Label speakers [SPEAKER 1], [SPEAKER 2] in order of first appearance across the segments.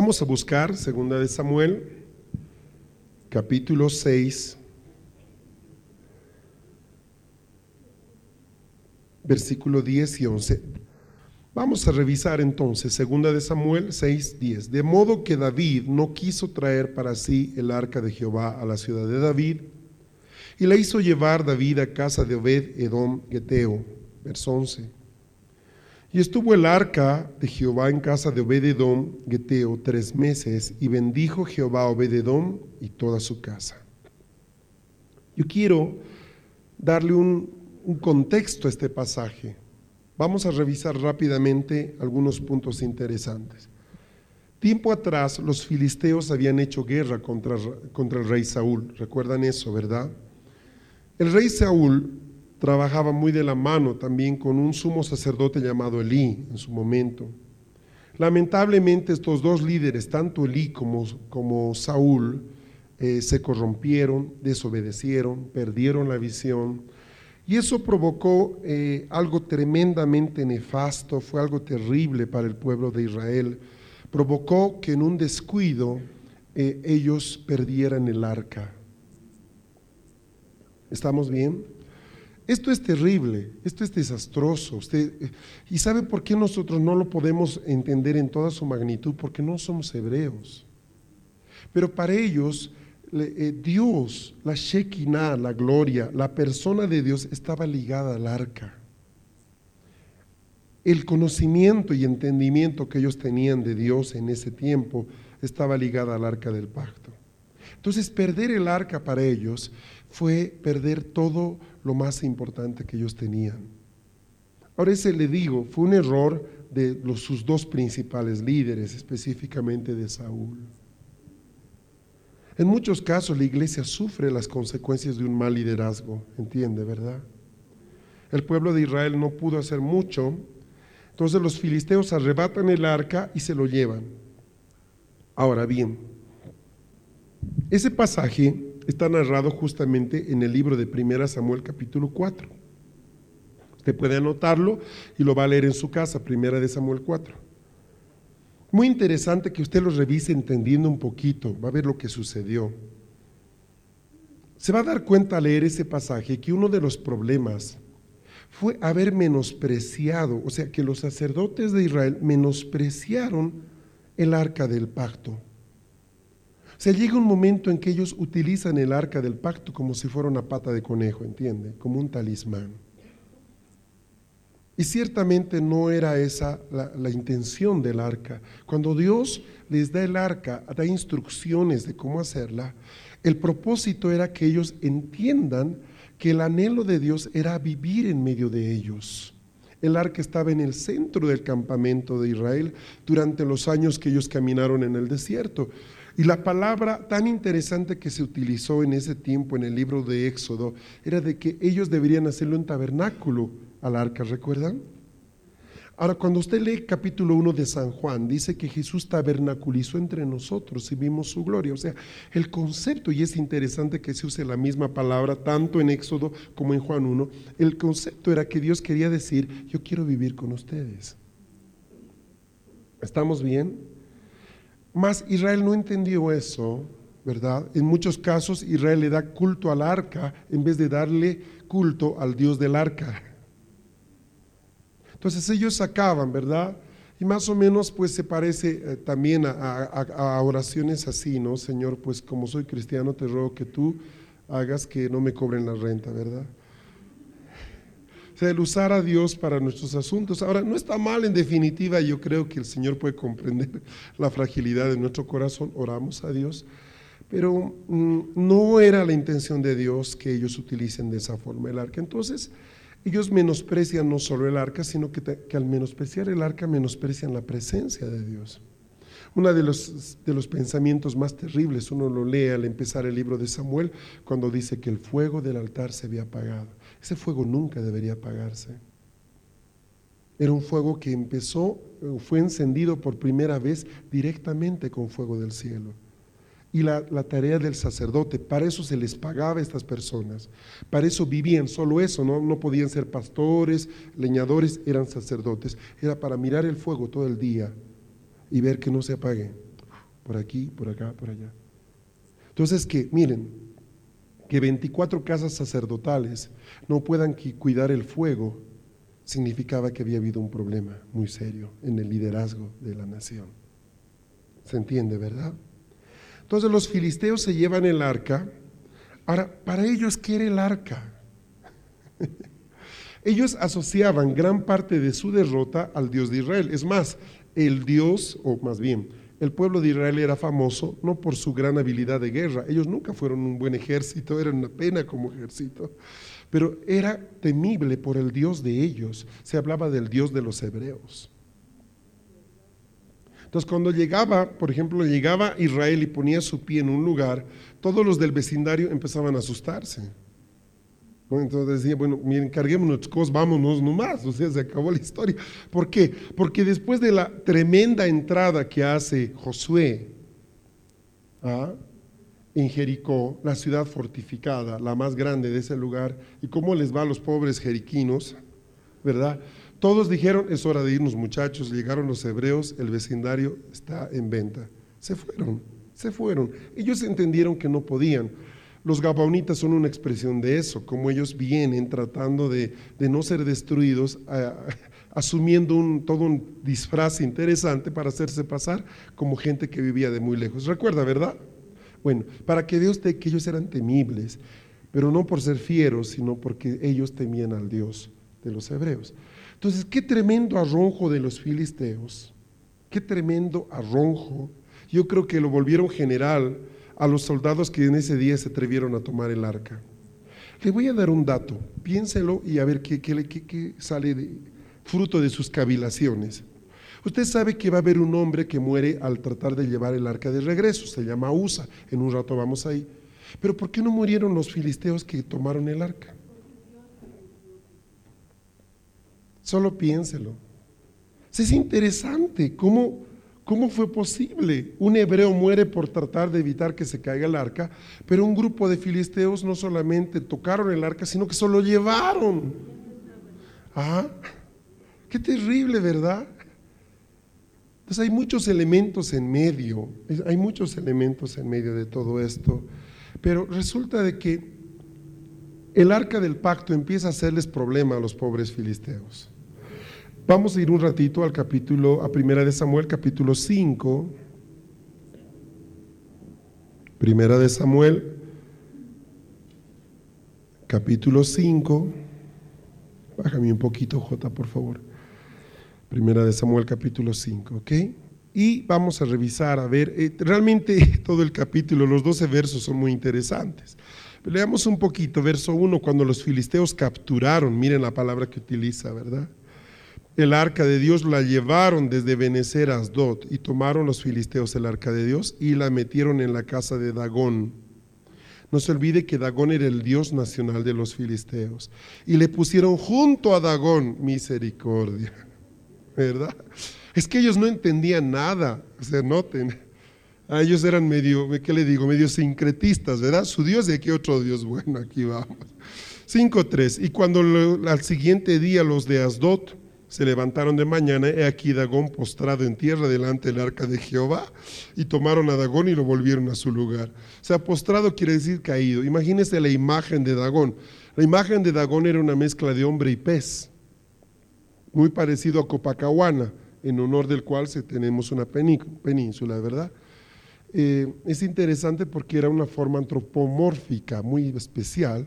[SPEAKER 1] Vamos a buscar Segunda de Samuel, capítulo 6, versículo 10 y 11. Vamos a revisar entonces Segunda de Samuel 6, 10. De modo que David no quiso traer para sí el arca de Jehová a la ciudad de David, y la hizo llevar David a casa de Obed Edom Geteo. Verso 11. Y estuvo el arca de Jehová en casa de Obededom, Geteo, tres meses, y bendijo Jehová a Obededom y toda su casa. Yo quiero darle un, un contexto a este pasaje. Vamos a revisar rápidamente algunos puntos interesantes. Tiempo atrás los filisteos habían hecho guerra contra, contra el rey Saúl. ¿Recuerdan eso, verdad? El rey Saúl trabajaba muy de la mano también con un sumo sacerdote llamado Elí en su momento. Lamentablemente estos dos líderes, tanto Elí como, como Saúl, eh, se corrompieron, desobedecieron, perdieron la visión. Y eso provocó eh, algo tremendamente nefasto, fue algo terrible para el pueblo de Israel. Provocó que en un descuido eh, ellos perdieran el arca. ¿Estamos bien? Esto es terrible, esto es desastroso. Usted, ¿Y sabe por qué nosotros no lo podemos entender en toda su magnitud? Porque no somos hebreos. Pero para ellos, eh, Dios, la Shekinah, la gloria, la persona de Dios estaba ligada al arca. El conocimiento y entendimiento que ellos tenían de Dios en ese tiempo estaba ligada al arca del pacto. Entonces, perder el arca para ellos fue perder todo lo más importante que ellos tenían. Ahora ese le digo, fue un error de sus dos principales líderes, específicamente de Saúl. En muchos casos la iglesia sufre las consecuencias de un mal liderazgo, entiende, ¿verdad? El pueblo de Israel no pudo hacer mucho, entonces los filisteos arrebatan el arca y se lo llevan. Ahora bien, ese pasaje está narrado justamente en el libro de Primera Samuel capítulo 4. Usted puede anotarlo y lo va a leer en su casa, Primera de Samuel 4. Muy interesante que usted lo revise entendiendo un poquito, va a ver lo que sucedió. Se va a dar cuenta al leer ese pasaje que uno de los problemas fue haber menospreciado, o sea, que los sacerdotes de Israel menospreciaron el arca del pacto. Sea, llega un momento en que ellos utilizan el arca del pacto como si fuera una pata de conejo, ¿entiende? Como un talismán. Y ciertamente no era esa la, la, intención del arca. Cuando Dios les da el arca, da instrucciones de cómo hacerla, el propósito era que ellos entiendan que el anhelo de Dios era vivir en medio de ellos. El arca estaba en el centro del campamento de Israel durante los años que ellos caminaron en el desierto. Y la palabra tan interesante que se utilizó en ese tiempo en el libro de Éxodo era de que ellos deberían hacerlo en tabernáculo al arca, ¿recuerdan? Ahora, cuando usted lee capítulo 1 de San Juan, dice que Jesús tabernaculizó entre nosotros y vimos su gloria. O sea, el concepto, y es interesante que se use la misma palabra tanto en Éxodo como en Juan 1, el concepto era que Dios quería decir, yo quiero vivir con ustedes. ¿Estamos bien? Mas Israel no entendió eso, ¿verdad? En muchos casos Israel le da culto al arca en vez de darle culto al Dios del arca. Entonces ellos sacaban, ¿verdad? Y más o menos pues se parece eh, también a, a, oraciones así, ¿no? Señor, pues como soy cristiano te ruego que tú hagas que no me cobren la renta, ¿verdad? Sea, el usar a Dios para nuestros asuntos. Ahora, no está mal en definitiva, yo creo que el Señor puede comprender la fragilidad de nuestro corazón, oramos a Dios, pero mm, no era la intención de Dios que ellos utilicen de esa forma el arca. Entonces, Ellos menosprecian no solo el arca, sino que, que al menospreciar el arca menosprecian la presencia de Dios. Uno de los, de los pensamientos más terribles, uno lo lee al empezar el libro de Samuel, cuando dice que el fuego del altar se había apagado. Ese fuego nunca debería apagarse. Era un fuego que empezó, eh, fue encendido por primera vez directamente con fuego del cielo. Y la, tarea del sacerdote, para eso se les pagaba a estas personas, para eso vivían, solo eso, ¿no? no podían ser pastores, leñadores, eran sacerdotes, era para mirar el fuego todo el día y ver que no se apague, por aquí, por acá, por allá. Entonces que, miren, que 24 casas sacerdotales no puedan cuidar el fuego, significaba que había habido un problema muy serio en el liderazgo de la nación. ¿Se entiende, verdad? Entonces los filisteos se llevan el arca. Ahora, para ellos, ¿qué era el arca? ellos asociaban gran parte de su derrota al Dios de Israel. Es más, el Dios, o más bien, el pueblo de Israel era famoso no por su gran habilidad de guerra. Ellos nunca fueron un buen ejército, eran una pena como ejército pero era temible por el Dios de ellos. Se hablaba del Dios de los hebreos. Entonces cuando llegaba, por ejemplo, llegaba Israel y ponía su pie en un lugar, todos los del vecindario empezaban a asustarse. Entonces decía, bueno, miren, carguémonos cosas, vámonos nomás, o sea, se acabó la historia. ¿Por qué? Porque después de la tremenda entrada que hace Josué, ¿ah? en Jericó, la ciudad fortificada, la más grande de ese lugar, y cómo les va a los pobres jeriquinos, ¿verdad? Todos dijeron, es hora de irnos muchachos, llegaron los hebreos, el vecindario está en venta. Se fueron, se fueron. Ellos entendieron que no podían. Los gabaonitas son una expresión de eso, como ellos vienen tratando de, no ser destruidos, asumiendo un, todo un disfraz interesante para hacerse pasar como gente que vivía de muy lejos. Recuerda, ¿verdad? Bueno, para que Dios usted que ellos eran temibles, pero no por ser fieros, sino porque ellos temían al Dios de los hebreos. Entonces, qué tremendo arronjo de los filisteos, qué tremendo arronjo. Yo creo que lo volvieron general a los soldados que en ese día se atrevieron a tomar el arca. Le voy a dar un dato, piénselo y a ver qué, qué sale de, fruto de sus cavilaciones. Usted sabe que va a haber un hombre que muere al tratar de llevar el arca de regreso, se llama Usa, en un rato vamos ahí. Pero ¿por qué no murieron los filisteos que tomaron el arca? Solo piénselo. Es interesante cómo, cómo fue posible. Un hebreo muere por tratar de evitar que se caiga el arca, pero un grupo de filisteos no solamente tocaron el arca, sino que se lo llevaron. Ah, qué terrible, ¿verdad? Entonces hay muchos elementos en medio, hay muchos elementos en medio de todo esto, pero resulta de que el arca del pacto empieza a hacerles problema a los pobres filisteos. Vamos a ir un ratito al capítulo, a Primera de Samuel, capítulo 5. Primera de Samuel, capítulo 5. Bájame un poquito, J, por favor. Primera de Samuel capítulo 5, ¿ok? Y vamos a revisar, a ver, eh, realmente todo el capítulo, los 12 versos son muy interesantes. leamos un poquito, verso 1, cuando los filisteos capturaron, miren la palabra que utiliza, ¿verdad? El arca de Dios la llevaron desde Benecer a Asdod y tomaron los filisteos el arca de Dios y la metieron en la casa de Dagón. No se olvide que Dagón era el dios nacional de los filisteos. Y le pusieron junto a Dagón misericordia. ¿verdad? Es que ellos no entendían nada, o sea, noten. A ellos eran medio, ¿qué le digo? Medio sincretistas, ¿verdad? Su Dios y aquí otro Dios. Bueno, aquí vamos. 5.3. Y cuando al siguiente día los de Asdot se levantaron de mañana, he aquí Dagón postrado en tierra delante del arca de Jehová, y tomaron a Dagón y lo volvieron a su lugar. O sea, postrado quiere decir caído. Imagínense la imagen de Dagón. La imagen de Dagón era una mezcla de hombre y pez muy parecido a Copacahuana, en honor del cual tenemos una península, ¿verdad? Eh, es interesante porque era una forma antropomórfica muy especial.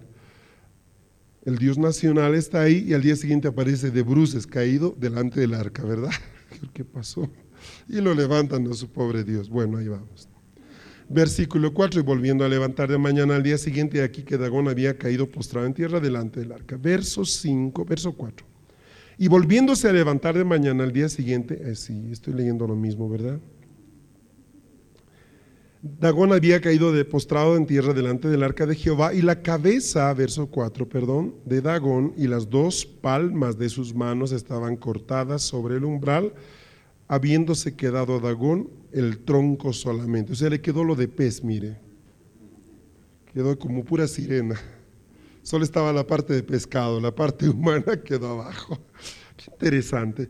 [SPEAKER 1] El Dios nacional está ahí y al día siguiente aparece de bruces caído delante del arca, ¿verdad? ¿Qué pasó? Y lo levantan a su pobre Dios. Bueno, ahí vamos. Versículo 4, y volviendo a levantar de mañana al día siguiente, aquí que Dagón había caído postrado en tierra delante del arca. Verso 5, verso 4. Y volviéndose a levantar de mañana al día siguiente, eh, sí, estoy leyendo lo mismo, ¿verdad? Dagón había caído de postrado en tierra delante del arca de Jehová y la cabeza, verso 4, perdón, de Dagón y las dos palmas de sus manos estaban cortadas sobre el umbral, habiéndose quedado a Dagón el tronco solamente. O sea, le quedó lo de pez, mire. Quedó como pura sirena. Solo estaba la parte de pescado, la parte humana quedó abajo. Qué interesante.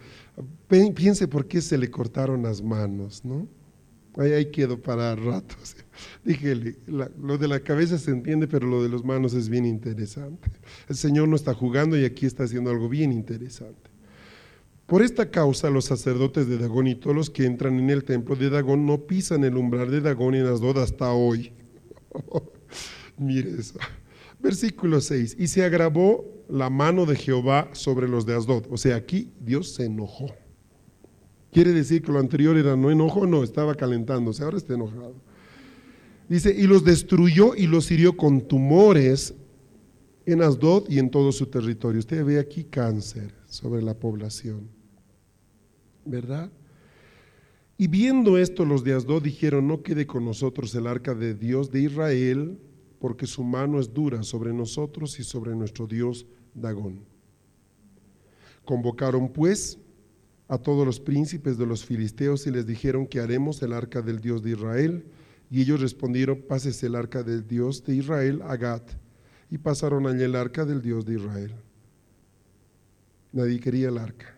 [SPEAKER 1] Piense por qué se le cortaron las manos, ¿no? Ahí, ahí quedó para ratos. Dije, lo de la cabeza se entiende, pero lo de las manos es bien interesante. El Señor no está jugando y aquí está haciendo algo bien interesante. Por esta causa, los sacerdotes de Dagón y todos los que entran en el templo de Dagón no pisan el umbral de Dagón en Asdod hasta hoy. Mire eso. Versículo 6. Y se agravó la mano de Jehová sobre los de Asdod. O sea, aquí Dios se enojó. Quiere decir que lo anterior era no enojo, no, estaba calentándose, ahora está enojado. Dice, y los destruyó y los hirió con tumores en Asdod y en todo su territorio. Usted ve aquí cáncer sobre la población, ¿verdad? Y viendo esto, los de Asdod dijeron, no quede con nosotros el arca de Dios de Israel, porque su mano es dura sobre nosotros y sobre nuestro Dios Dagón. Convocaron pues a todos los príncipes de los filisteos y les dijeron que haremos el arca del Dios de Israel. Y ellos respondieron, pásese el arca del Dios de Israel a Gat. Y pasaron allí el arca del Dios de Israel. Nadie quería el arca.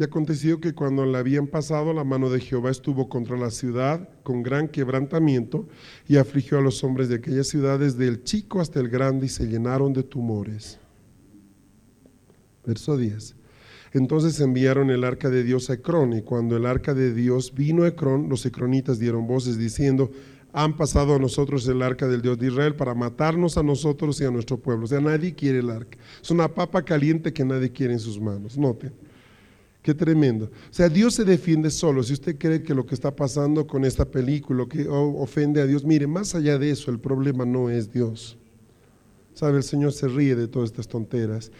[SPEAKER 1] Y aconteció que cuando la habían pasado, la mano de Jehová estuvo contra la ciudad con gran quebrantamiento y afligió a los hombres de aquella ciudad desde el chico hasta el grande y se llenaron de tumores. Verso 10. Entonces enviaron el arca de Dios a Ecrón, y cuando el arca de Dios vino a Ecrón, los ecronitas dieron voces diciendo, han pasado a nosotros el arca del Dios de Israel para matarnos a nosotros y a nuestro pueblo. O sea, nadie quiere el arca. Es una papa caliente que nadie quiere en sus manos. Noten. Qué tremendo. O sea, Dios se defiende solo. Si usted cree que lo que está pasando con esta película que ofende a Dios, mire, más allá de eso, el problema no es Dios. ¿Sabe? El Señor se ríe de todas estas tonteras.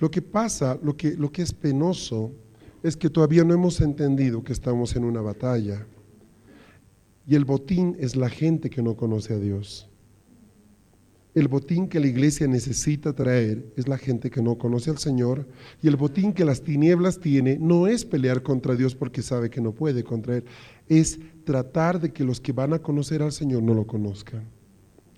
[SPEAKER 1] Lo que pasa, lo que, lo que es penoso, es que todavía no hemos entendido que estamos en una batalla. Y el botín es la gente que no conoce a Dios. El botín que la iglesia necesita traer es la gente que no conoce al Señor. Y el botín que las tinieblas tiene no es pelear contra Dios porque sabe que no puede contra Él. Es tratar de que los que van a conocer al Señor no lo conozcan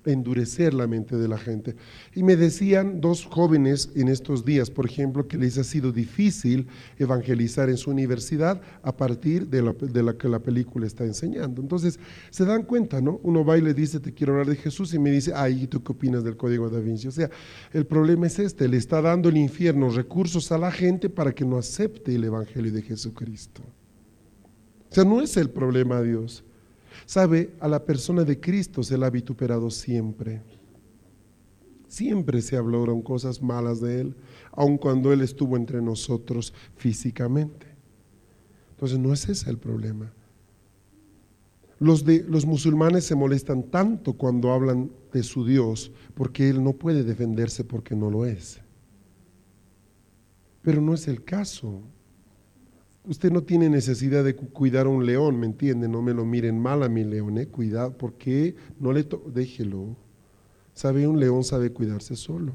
[SPEAKER 1] endurecer la mente de la gente. Y me decían dos jóvenes en estos días, por ejemplo, que les ha sido difícil evangelizar en su universidad a partir de la, que la película está enseñando. Entonces, se dan cuenta, ¿no? Uno va y le dice, te quiero hablar de Jesús, y me dice, ay, ¿tú qué opinas del Código da Vinci? O sea, el problema es este, le está dando el infierno recursos a la gente para que no acepte el Evangelio de Jesucristo. O sea, no es el problema Dios. Sabe, a la persona de Cristo se la ha vituperado siempre. Siempre se hablaron cosas malas de Él, aun cuando Él estuvo entre nosotros físicamente. Entonces no es ese el problema. Los, de, los musulmanes se molestan tanto cuando hablan de su Dios porque Él no puede defenderse porque no lo es. Pero no es el caso. Usted no tiene necesidad de cuidar a un león, ¿me entiende? No me lo miren mal a mi león, ¿eh? Cuidado, porque no le déjelo. Sabe, un león sabe cuidarse solo.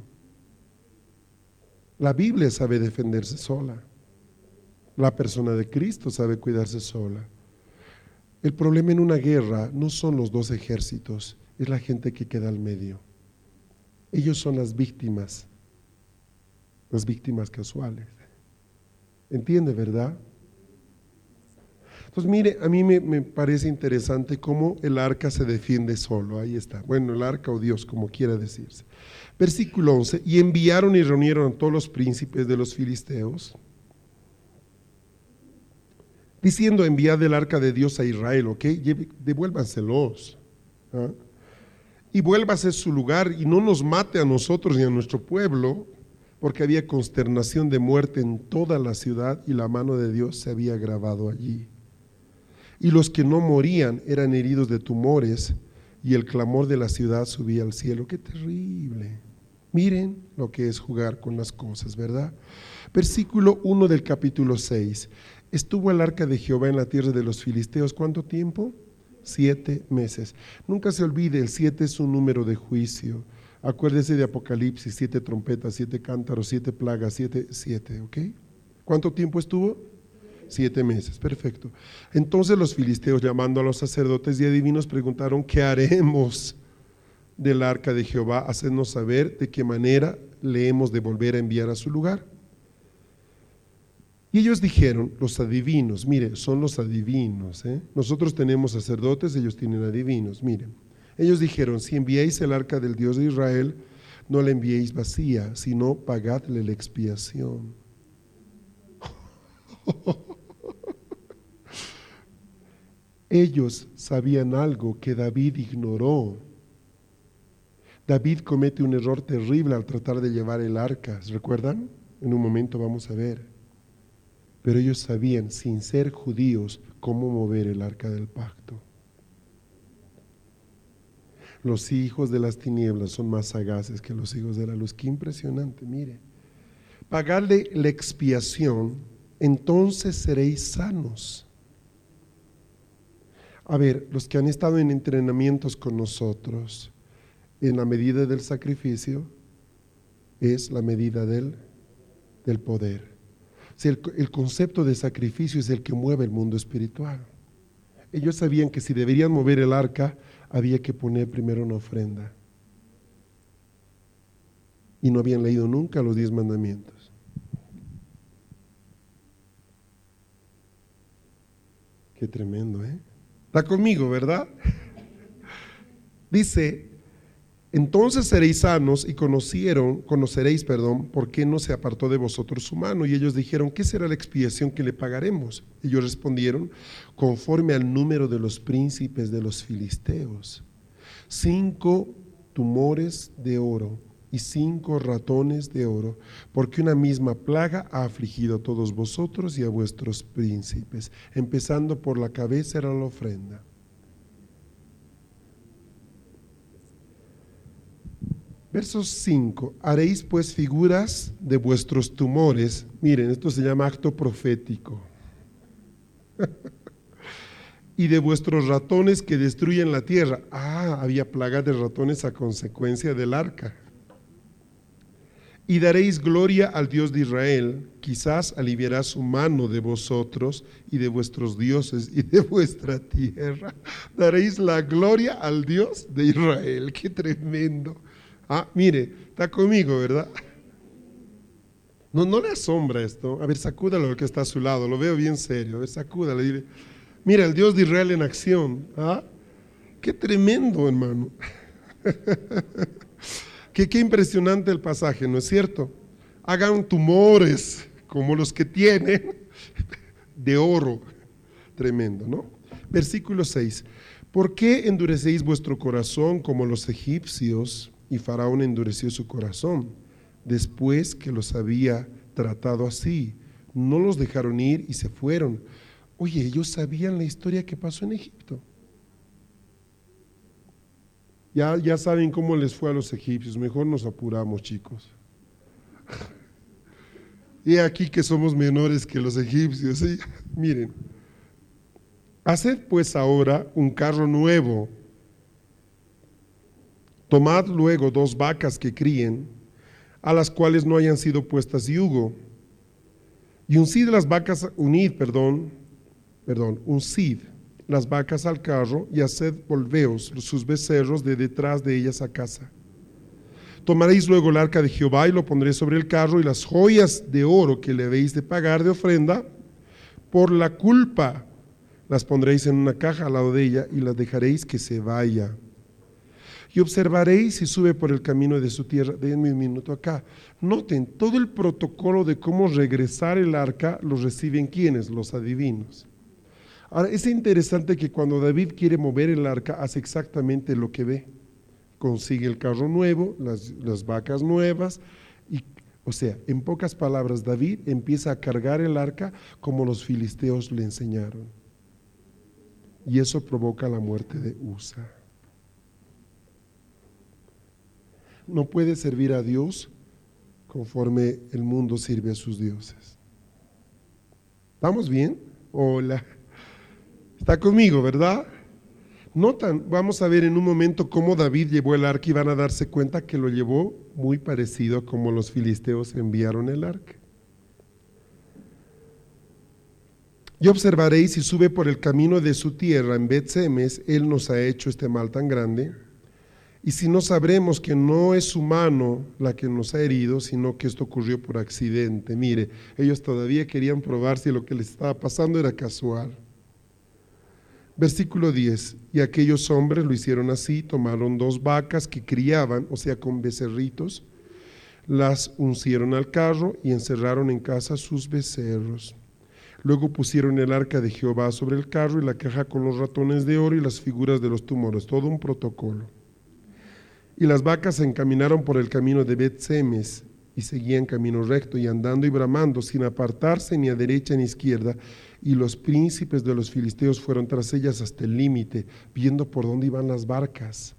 [SPEAKER 1] La Biblia sabe defenderse sola. La persona de Cristo sabe cuidarse sola. El problema en una guerra no son los dos ejércitos, es la gente que queda al medio. Ellos son las víctimas, las víctimas casuales. ¿Entiende, verdad? Entonces, mire, a mí me, parece interesante cómo el arca se defiende solo. Ahí está. Bueno, el arca o Dios, como quiera decirse. Versículo 11. Y enviaron y reunieron a todos los príncipes de los filisteos, diciendo: Enviad el arca de Dios a Israel, ¿ok? Devuélvanselos. ¿ah? Y vuélvase su lugar y no nos mate a nosotros ni a nuestro pueblo, porque había consternación de muerte en toda la ciudad y la mano de Dios se había grabado allí. Y los que no morían eran heridos de tumores y el clamor de la ciudad subía al cielo. Qué terrible. Miren lo que es jugar con las cosas, ¿verdad? Versículo 1 del capítulo 6. Estuvo el arca de Jehová en la tierra de los filisteos. ¿Cuánto tiempo? Siete meses. Nunca se olvide, el siete es un número de juicio. Acuérdese de Apocalipsis, siete trompetas, siete cántaros, siete plagas, siete, siete, ¿ok? ¿Cuánto tiempo estuvo? Siete meses, perfecto. Entonces los filisteos, llamando a los sacerdotes y adivinos, preguntaron, ¿qué haremos del arca de Jehová? Hacernos saber de qué manera le hemos de volver a enviar a su lugar. Y ellos dijeron, los adivinos, mire, son los adivinos. ¿eh? Nosotros tenemos sacerdotes, ellos tienen adivinos, miren. Ellos dijeron, si enviáis el arca del Dios de Israel, no la enviéis vacía, sino pagadle la expiación. Ellos sabían algo que David ignoró. David comete un error terrible al tratar de llevar el arca. ¿Recuerdan? En un momento vamos a ver. Pero ellos sabían, sin ser judíos, cómo mover el arca del pacto. Los hijos de las tinieblas son más sagaces que los hijos de la luz. Qué impresionante, mire. Pagarle la expiación, entonces seréis sanos. A ver, los que han estado en entrenamientos con nosotros, en la medida del sacrificio es la medida del, del poder. el, el concepto de sacrificio es el que mueve el mundo espiritual. Ellos sabían que si deberían mover el arca, había que poner primero una ofrenda. Y no habían leído nunca los diez mandamientos. Qué tremendo, ¿eh? Está conmigo, ¿verdad? Dice, entonces seréis sanos y conocieron, conoceréis, perdón, por qué no se apartó de vosotros su mano. Y ellos dijeron, ¿qué será la expiación que le pagaremos? Ellos respondieron, conforme al número de los príncipes de los filisteos. Cinco tumores de oro y cinco ratones de oro, porque una misma plaga ha afligido a todos vosotros y a vuestros príncipes, empezando por la cabeza era la ofrenda. Verso 5, haréis pues figuras de vuestros tumores. Miren, esto se llama acto profético. y de vuestros ratones que destruyen la tierra. Ah, había plaga de ratones a consecuencia del arca y daréis gloria al Dios de Israel. Quizás aliviará su mano de vosotros y de vuestros dioses y de vuestra tierra. Daréis la gloria al Dios de Israel. Qué tremendo. Ah, mire, está conmigo, ¿verdad? No, no le asombra esto. A ver, sacúdalo lo que está a su lado. Lo veo bien serio. A ver, sacúdalo. Dile, mira, el Dios de Israel en acción. ¿Ah? Qué tremendo, hermano. Qué, impresionante el pasaje, ¿no es cierto? Hagan tumores como los que tienen de oro. Tremendo, ¿no? Versículo 6. ¿Por qué endurecéis vuestro corazón como los egipcios? Y Faraón endureció su corazón después que los había tratado así. No los dejaron ir y se fueron. Oye, ellos sabían la historia que pasó en Egipto. Ya, ya saben cómo les fue a los egipcios, mejor nos apuramos chicos. Y aquí que somos menores que los egipcios. Miren, haced pues ahora un carro nuevo. Tomad luego dos vacas que críen, a las cuales no hayan sido puestas yugo. Y uncid las vacas, unid, perdón, perdón, uncid las vacas al carro y haced volveos sus becerros de detrás de ellas a casa. Tomaréis luego el arca de Jehová y lo pondréis sobre el carro y las joyas de oro que le habéis de pagar de ofrenda por la culpa las pondréis en una caja al lado de ella y las dejaréis que se vaya. Y observaréis si sube por el camino de su tierra. Denme un minuto acá. Noten, todo el protocolo de cómo regresar el arca lo reciben quienes, los adivinos. Ahora, es interesante que cuando David quiere mover el arca, hace exactamente lo que ve. Consigue el carro nuevo, las, vacas nuevas, y, o sea, en pocas palabras, David empieza a cargar el arca como los filisteos le enseñaron. y eso provoca la muerte de Usa. No puede servir a Dios conforme el mundo sirve a sus dioses. ¿Estamos bien? Hola. Está conmigo, ¿verdad? Notan, vamos a ver en un momento cómo David llevó el arca y van a darse cuenta que lo llevó muy parecido a como los filisteos enviaron el arca. Y observaréis si sube por el camino de su tierra en Bet-Semes, él nos ha hecho este mal tan grande. Y si no sabremos que no es su mano la que nos ha herido, sino que esto ocurrió por accidente. Mire, ellos todavía querían probar si lo que les estaba pasando era casual. Versículo 10. Y aquellos hombres lo hicieron así, tomaron dos vacas que criaban, o sea, con becerritos, las uncieron al carro y encerraron en casa sus becerros. Luego pusieron el arca de Jehová sobre el carro y la caja con los ratones de oro y las figuras de los tumores, todo un protocolo. Y las vacas se encaminaron por el camino de Bet-Semes y seguían camino recto y andando y bramando sin apartarse ni a derecha ni a izquierda. Y los príncipes de los filisteos fueron tras ellas hasta el límite, viendo por dónde iban las barcas.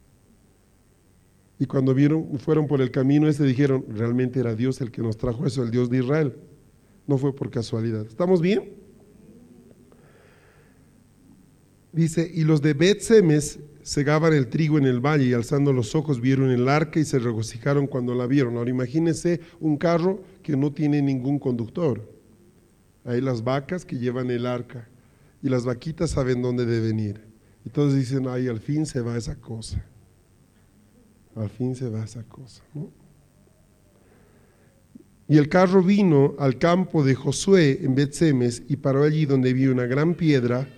[SPEAKER 1] Y cuando vieron, fueron por el camino ese, dijeron, realmente era Dios el que nos trajo eso, el Dios de Israel. No fue por casualidad. ¿Estamos bien? Dice, y los de Bet-Semes segaban el trigo en el valle y alzando los ojos vieron el arca y se regocijaron cuando la vieron. Ahora imagínense un carro que no tiene ningún conductor. Hay las vacas que llevan el arca y las vaquitas saben dónde deben ir. Todos dicen, ay, al fin se va esa cosa. Al fin se va esa cosa. ¿no? Y el carro vino al campo de Josué en Bet-Semes y paró allí donde había una gran piedra.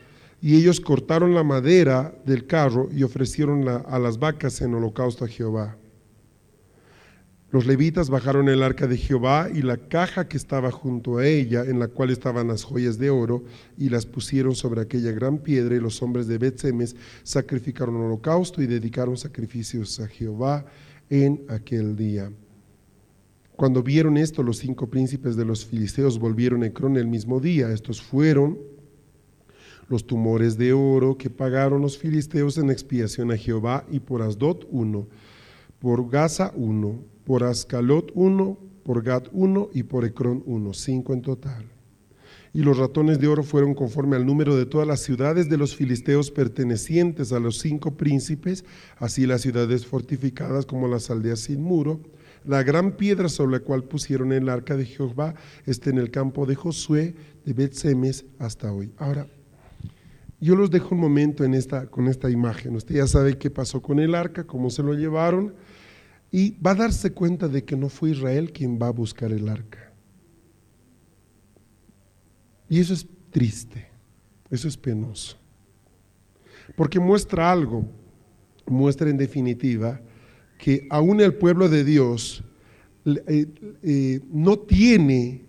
[SPEAKER 1] Y ellos cortaron la madera del carro y ofrecieron a las vacas en holocausto a Jehová. Los levitas bajaron el arca de Jehová y la caja que estaba junto a ella, en la cual estaban las joyas de oro, y las pusieron sobre aquella gran piedra. Y los hombres de Bet-Semes sacrificaron holocausto y dedicaron sacrificios a Jehová en aquel día. Cuando vieron esto, los cinco príncipes de los filisteos volvieron a Ecrón el mismo día. Estos fueron los tumores de oro que pagaron los filisteos en expiación a Jehová y por Asdot uno, por Gaza uno, por Ascalot uno, por Gat uno y por Ecrón uno, cinco en total. Y los ratones de oro fueron conforme al número de todas las ciudades de los filisteos pertenecientes a los cinco príncipes, así las ciudades fortificadas como las aldeas sin muro, la gran piedra sobre la cual pusieron el arca de Jehová está en el campo de Josué de Bet-Semes hasta hoy. Ahora, yo los dejo un momento en esta, con esta imagen. Usted ya sabe qué pasó con el arca, cómo se lo llevaron, y va a darse cuenta de que no fue Israel quien va a buscar el arca. Y eso es triste, eso es penoso, porque muestra algo, muestra en definitiva que aún el pueblo de Dios eh, eh, no tiene,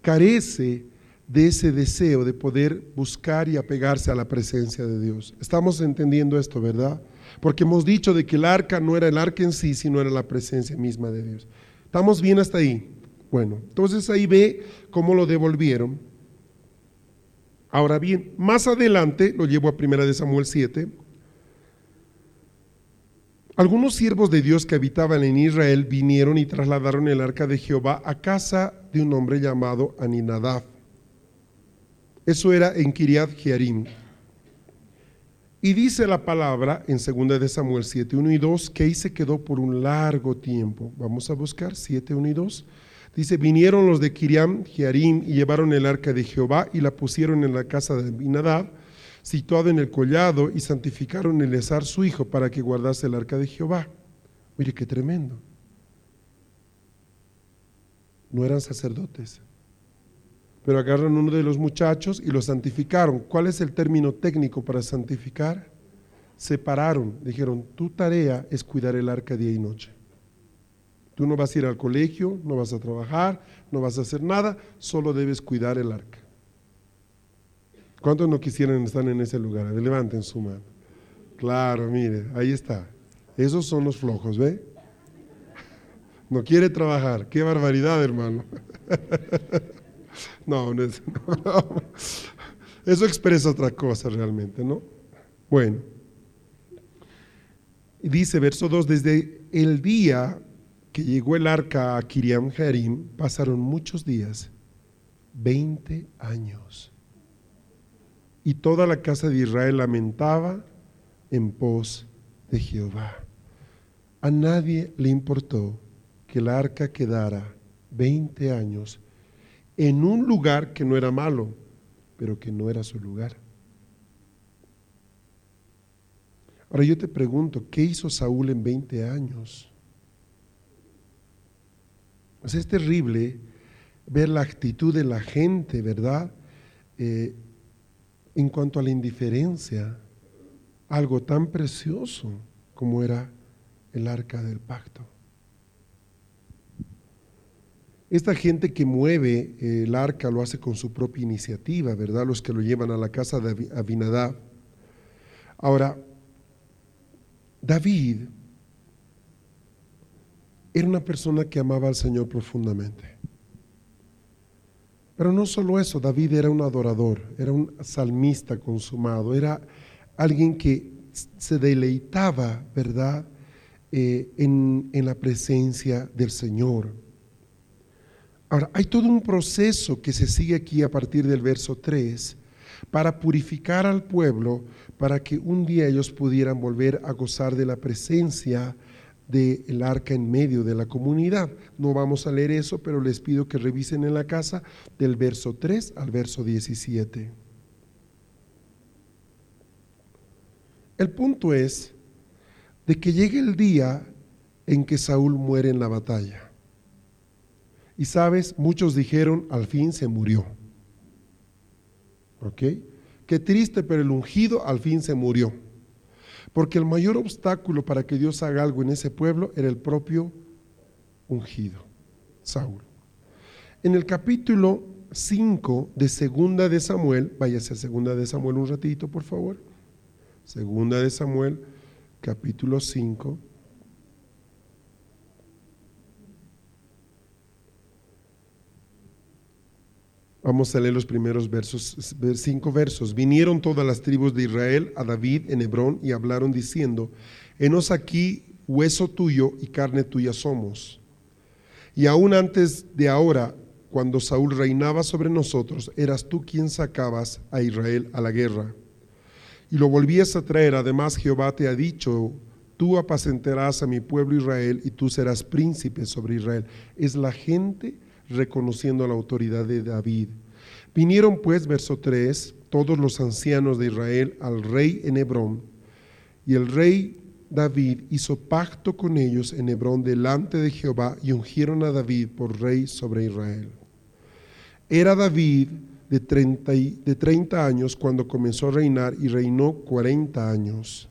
[SPEAKER 1] carece de ese deseo de poder buscar y apegarse a la presencia de Dios. Estamos entendiendo esto, ¿verdad? Porque hemos dicho de que el arca no era el arca en sí, sino era la presencia misma de Dios. ¿Estamos bien hasta ahí? Bueno, entonces ahí ve cómo lo devolvieron. Ahora bien, más adelante, lo llevo a primera de Samuel 7, algunos siervos de Dios que habitaban en Israel vinieron y trasladaron el arca de Jehová a casa de un hombre llamado Aninadab. Eso era en Kiriat Jearim. Y dice la palabra en 2 de Samuel 7, 1 y 2 que ahí se quedó por un largo tiempo. Vamos a buscar 7, 1 y 2. Dice, vinieron los de Kiriam Jearim y llevaron el arca de Jehová y la pusieron en la casa de Abinadab situado en el collado, y santificaron Eleazar su hijo para que guardase el arca de Jehová. Mire qué tremendo. No eran sacerdotes, pero agarran uno de los muchachos y lo santificaron. ¿Cuál es el término técnico para santificar? Separaron, dijeron, tu tarea es cuidar el arca día y noche. Tú no vas a ir al colegio, no vas a trabajar, no vas a hacer nada, solo debes cuidar el arca. ¿Cuántos no quisieran estar en ese lugar? Levanten su mano. Claro, mire, ahí está. Esos son los flojos, ¿ve? No quiere trabajar. Qué barbaridad, hermano. No, no, Eso expresa otra cosa realmente, ¿no? Bueno, dice verso 2, desde el día que llegó el arca a Kiriam Jerim, pasaron muchos días, 20 años. Y toda la casa de Israel lamentaba en pos de Jehová. A nadie le importó que el arca quedara 20 años en un lugar que no era malo, pero que no era su lugar. Ahora yo te pregunto, ¿qué hizo Saúl en 20 años? Pues es terrible ver la actitud de la gente, ¿verdad? Eh, en cuanto a la indiferencia, algo tan precioso como era el arca del pacto. Esta gente que mueve eh, el arca lo hace con su propia iniciativa, ¿verdad? Los que lo llevan a la casa de Abinadab. Ahora, David era una persona que amaba al Señor profundamente. Pero no solo eso, David era un adorador, era un salmista consumado, era alguien que se deleitaba, ¿verdad?, eh, en, en la presencia del Señor. Ahora, hay todo un proceso que se sigue aquí a partir del verso 3 para purificar al pueblo, para que un día ellos pudieran volver a gozar de la presencia del arca en medio de la comunidad. No vamos a leer eso, pero les pido que revisen en la casa del verso 3 al verso 17. El punto es de que llegue el día en que Saúl muere en la batalla. Y sabes, muchos dijeron, al fin se murió. ¿Ok? Qué triste, pero el ungido al fin se murió. Porque el mayor obstáculo para que Dios haga algo en ese pueblo era el propio ungido, Saúl. En el capítulo 5 de Segunda de Samuel, váyase a Segunda de Samuel un ratito, por favor. Segunda de Samuel, capítulo 5. Vamos a leer los primeros versos, cinco versos. Vinieron todas las tribus de Israel a David en Hebrón y hablaron diciendo, Henos aquí hueso tuyo y carne tuya somos. Y aún antes de ahora, cuando Saúl reinaba sobre nosotros, eras tú quien sacabas a Israel a la guerra. Y lo volvías a traer. Además, Jehová te ha dicho, tú apacentarás a mi pueblo Israel y tú serás príncipe sobre Israel. Es la gente reconociendo la autoridad de David. Vinieron pues, verso 3, todos los ancianos de Israel al rey en Hebrón, y el rey David hizo pacto con ellos en Hebrón delante de Jehová y ungieron a David por rey sobre Israel. Era David de 30, de 30 años cuando comenzó a reinar y reinó 40 años.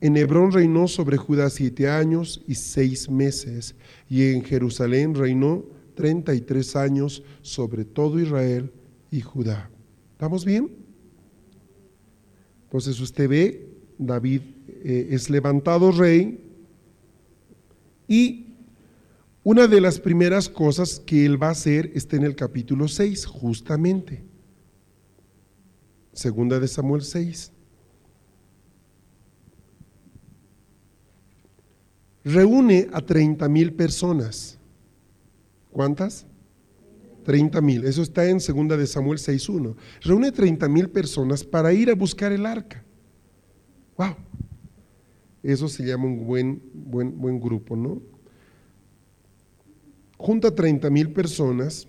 [SPEAKER 1] En Hebrón reinó sobre Judá siete años y seis meses, y en Jerusalén reinó 33 años sobre todo Israel y Judá. ¿Estamos bien? Entonces usted ve, David eh, es levantado rey y una de las primeras cosas que él va a hacer está en el capítulo 6, justamente. Segunda de Samuel 6. Reúne a 30 mil personas ¿Cuántas? 30 mil. Eso está en 2 de Samuel 6.1. Reúne 30 mil personas para ir a buscar el arca. ¡Wow! Eso se llama un buen, buen, buen grupo, ¿no? Junta 30 mil personas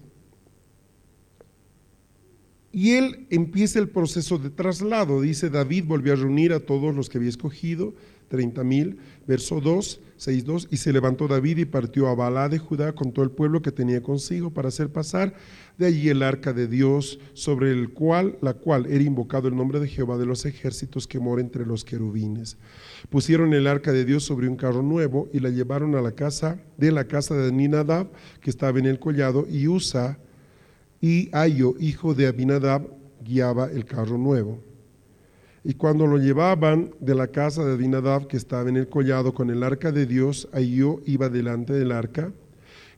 [SPEAKER 1] y él empieza el proceso de traslado. Dice, David volvió a reunir a todos los que había escogido 30 mil, verso 2, 6, 2, y se levantó David y partió a Balá de Judá con todo el pueblo que tenía consigo para hacer pasar de allí el arca de Dios, sobre el cual, la cual era invocado el nombre de Jehová de los ejércitos que mora entre los querubines. Pusieron el arca de Dios sobre un carro nuevo y la llevaron a la casa de la casa de Ninadab, que estaba en el collado, y Usa y Ayo, hijo de Abinadab, guiaba el carro nuevo. Y cuando lo llevaban de la casa de Abinadab, que estaba en el collado con el arca de Dios, yo iba delante del arca.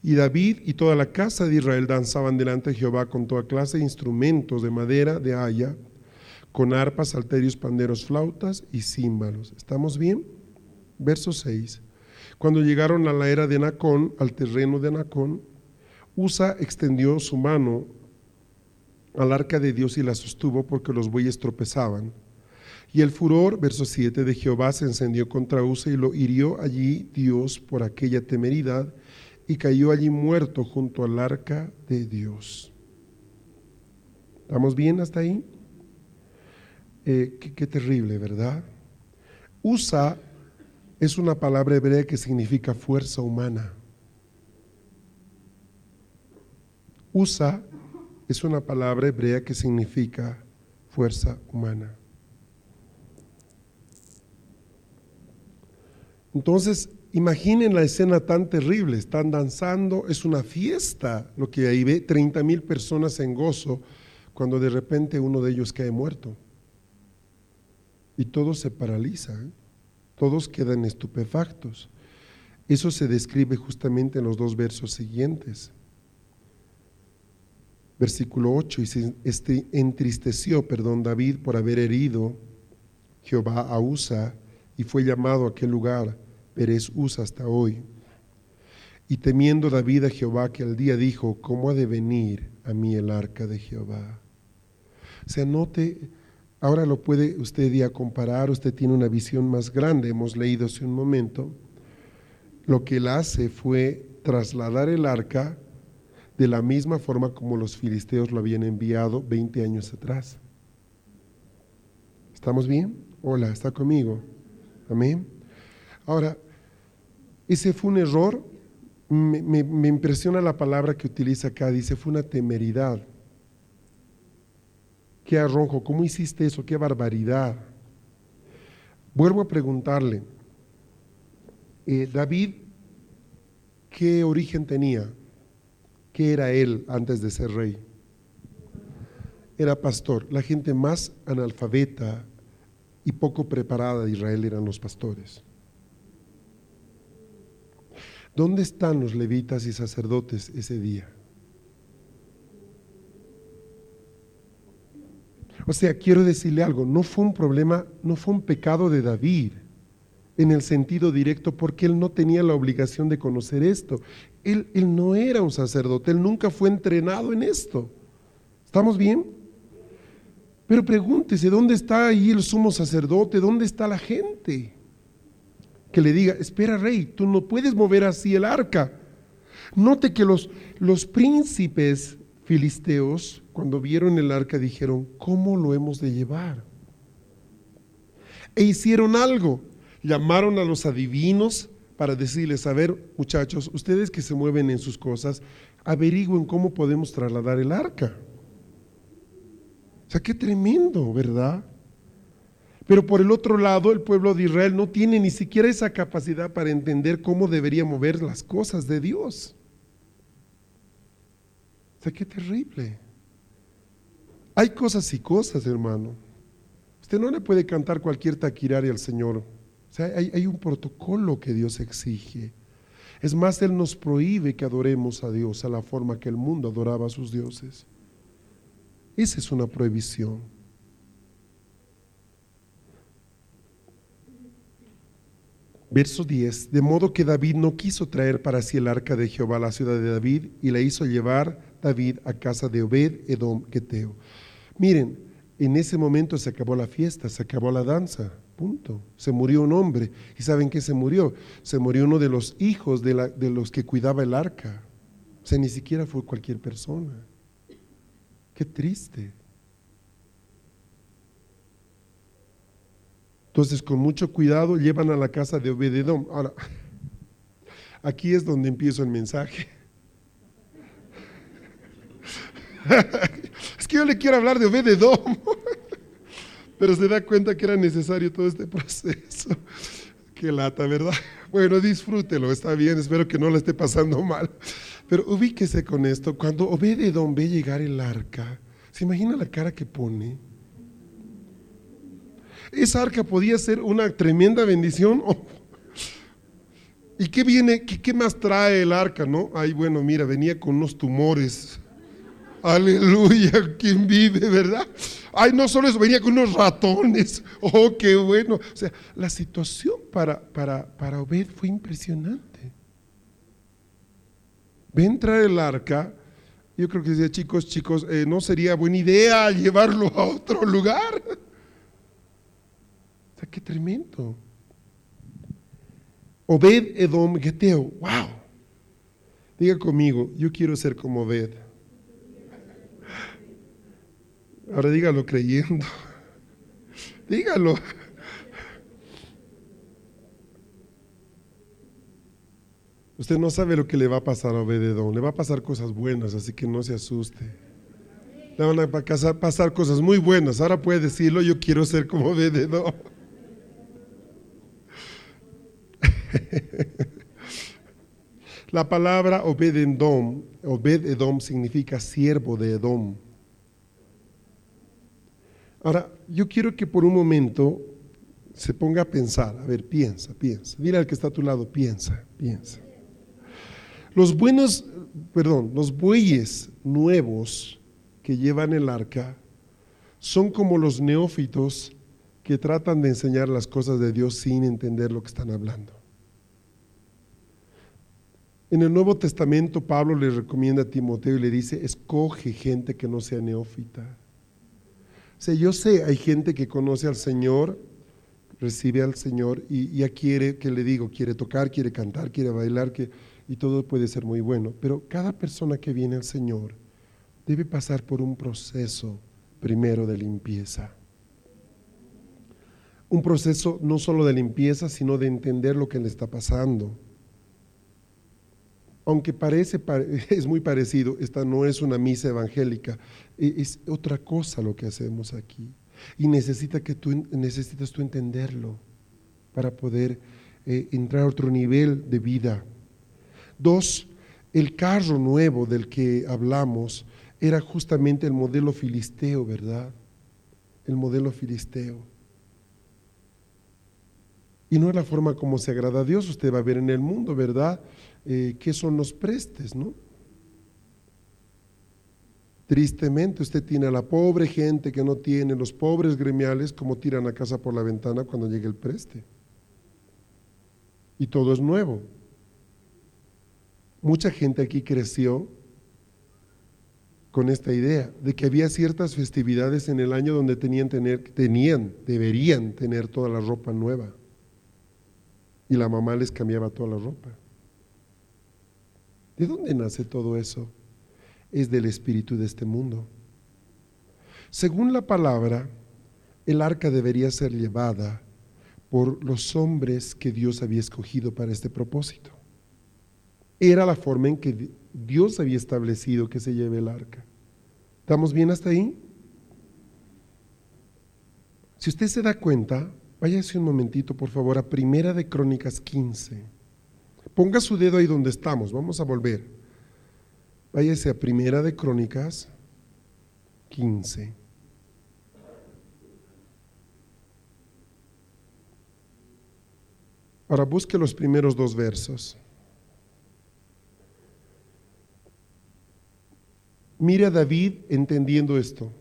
[SPEAKER 1] Y David y toda la casa de Israel danzaban delante de Jehová con toda clase de instrumentos de madera, de haya, con arpas, salterios, panderos, flautas y címbalos. ¿Estamos bien? Verso 6. Cuando llegaron a la era de Nacón, al terreno de Nacón, Usa extendió su mano al arca de Dios y la sostuvo porque los bueyes tropezaban. Y el furor, verso 7, de Jehová se encendió contra Usa y lo hirió allí Dios por aquella temeridad y cayó allí muerto junto al arca de Dios. ¿Estamos bien hasta ahí? Eh, qué, qué terrible, ¿verdad? Usa es una palabra hebrea que significa fuerza humana. Usa es una palabra hebrea que significa fuerza humana. Entonces, imaginen la escena tan terrible, están danzando, es una fiesta, lo que ahí ve, 30 mil personas en gozo, cuando de repente uno de ellos cae muerto. Y todos se paralizan, ¿eh? todos quedan estupefactos. Eso se describe justamente en los dos versos siguientes. Versículo 8, y se entristeció, perdón, David por haber herido Jehová a Usa y fue llamado a aquel lugar Perez Usa hasta hoy. Y temiendo David a Jehová que al día dijo, ¿cómo ha de venir a mí el arca de Jehová? Se anote, ahora lo puede usted ya comparar, usted tiene una visión más grande, hemos leído hace un momento. Lo que él hace fue trasladar el arca de la misma forma como los filisteos lo habían enviado 20 años atrás. ¿Estamos bien? Hola, ¿está conmigo? Amén. Ahora, ese fue un error, me, impresiona la palabra que utiliza acá, dice, fue una temeridad. Qué arrojo, ¿cómo hiciste eso? Qué barbaridad. Vuelvo a preguntarle, eh, David, ¿qué origen tenía? ¿Qué era él antes de ser rey? Era pastor. La gente más analfabeta y poco preparada de Israel eran los pastores. ¿Dónde están los levitas y sacerdotes ese día? O sea, quiero decirle algo, no fue un problema, no fue un pecado de David en el sentido directo porque él no tenía la obligación de conocer esto. Él, él no era un sacerdote, él nunca fue entrenado en esto. ¿Estamos bien? Pero pregúntese, ¿dónde está ahí el sumo sacerdote? ¿Dónde está la gente? Que le diga, espera rey, tú no puedes mover así el arca. Note que los, los príncipes filisteos, cuando vieron el arca, dijeron, ¿cómo lo hemos de llevar? E hicieron algo llamaron a los adivinos para decirles, a ver muchachos, ustedes que se mueven en sus cosas, averigüen cómo podemos trasladar el arca. O sea, qué tremendo, ¿verdad? Pero por el otro lado, el pueblo de Israel no tiene ni siquiera esa capacidad para entender cómo debería mover las cosas de Dios. O sea, qué terrible. Hay cosas y cosas, hermano. Usted no le puede cantar cualquier taquirari al Señor o sea, hay, un protocolo que Dios exige. Es más, Él nos prohíbe que adoremos a Dios a la forma que el mundo adoraba a sus dioses. Esa es una prohibición. Verso 10. De modo que David no quiso traer para sí el arca de Jehová a la ciudad de David y la hizo llevar David a casa de Obed Edom Geteo. Miren, en ese momento se acabó la fiesta, se acabó la danza. Punto. Se murió un hombre. ¿Y saben qué se murió? Se murió uno de los hijos de, la, de los que cuidaba el arca. O sea, ni siquiera fue cualquier persona. Qué triste. Entonces, con mucho cuidado, llevan a la casa de Obededom. Ahora, aquí es donde empiezo el mensaje. es que yo le quiero hablar de Obededom pero se da cuenta que era necesario todo este proceso. Qué lata, ¿verdad? Bueno, disfrútelo, está bien, espero que no le esté pasando mal. Pero ubíquese con esto, cuando Obededón ve llegar el arca, ¿se imagina la cara que pone? Esa arca podía ser una tremenda bendición. ¿Y qué viene, qué, qué más trae el arca, no? Ay, bueno, mira, venía con unos tumores Aleluya, quien vive, ¿verdad? Ay, no solo eso, venía con unos ratones. Oh, qué bueno. O sea, la situación para, para, para Obed fue impresionante. Ve entrar el arca. Yo creo que decía, chicos, chicos, eh, no sería buena idea llevarlo a otro lugar. O sea, qué tremendo. Obed Edom Geteo, wow. Diga conmigo, yo quiero ser como Obed. Ahora dígalo creyendo. Dígalo. Usted no sabe lo que le va a pasar a Obededón. Le va a pasar cosas buenas, así que no se asuste. Le van a pasar cosas muy buenas. Ahora puede decirlo, yo quiero ser como Obededón. La palabra Obed-Edom, Obed-Edom significa siervo de Edom. Ahora, yo quiero que por un momento se ponga a pensar, a ver, piensa, piensa. Dile al que está a tu lado, piensa, piensa. Los buenos, perdón, los bueyes nuevos que llevan el arca son como los neófitos que tratan de enseñar las cosas de Dios sin entender lo que están hablando. En el Nuevo Testamento Pablo le recomienda a Timoteo y le dice, escoge gente que no sea neófita yo sé, hay gente que conoce al Señor, recibe al Señor y ya quiere, que le digo, quiere tocar, quiere cantar, quiere bailar, que, y todo puede ser muy bueno. Pero cada persona que viene al Señor debe pasar por un proceso primero de limpieza. Un proceso no solo de limpieza, sino de entender lo que le está pasando aunque parece, es muy parecido, esta no es una misa evangélica, es otra cosa lo que hacemos aquí. Y necesita que tú, necesitas tú entenderlo para poder eh, entrar a otro nivel de vida. Dos, el carro nuevo del que hablamos era justamente el modelo filisteo, ¿verdad? El modelo filisteo. Y no es la forma como se agrada a Dios, usted va a ver en el mundo, ¿verdad? eh, qué son los prestes, ¿no? Tristemente usted tiene a la pobre gente que no tiene, los pobres gremiales, como tiran a casa por la ventana cuando llega el preste. Y todo es nuevo. Mucha gente aquí creció con esta idea de que había ciertas festividades en el año donde tenían, tener, tenían, deberían tener toda la ropa nueva. Y la mamá les cambiaba toda la ropa. ¿De dónde nace todo eso? Es del espíritu de este mundo. Según la palabra, el arca debería ser llevada por los hombres que Dios había escogido para este propósito. Era la forma en que Dios había establecido que se lleve el arca. ¿Estamos bien hasta ahí? Si usted se da cuenta, váyase un momentito, por favor, a Primera de Crónicas 15. Ponga su dedo ahí donde estamos, vamos a volver. Váyase a Primera de Crónicas 15. Ahora busque los primeros dos versos. Mire a David entendiendo esto.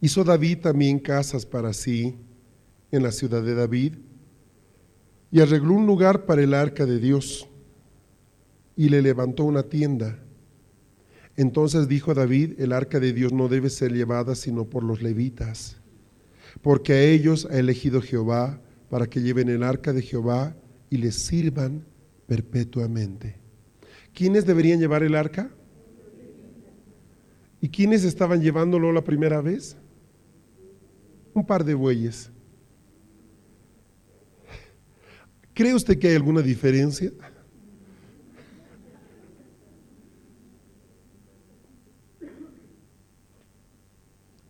[SPEAKER 1] Hizo David también casas para sí en la ciudad de David y arregló un lugar para el arca de Dios y le levantó una tienda. Entonces dijo David, el arca de Dios no debe ser llevada sino por los levitas, porque a ellos ha elegido Jehová para que lleven el arca de Jehová y les sirvan perpetuamente. ¿Quiénes deberían llevar el arca? ¿Y quiénes estaban llevándolo la primera vez? Un par de bueyes. ¿Cree usted que hay alguna diferencia?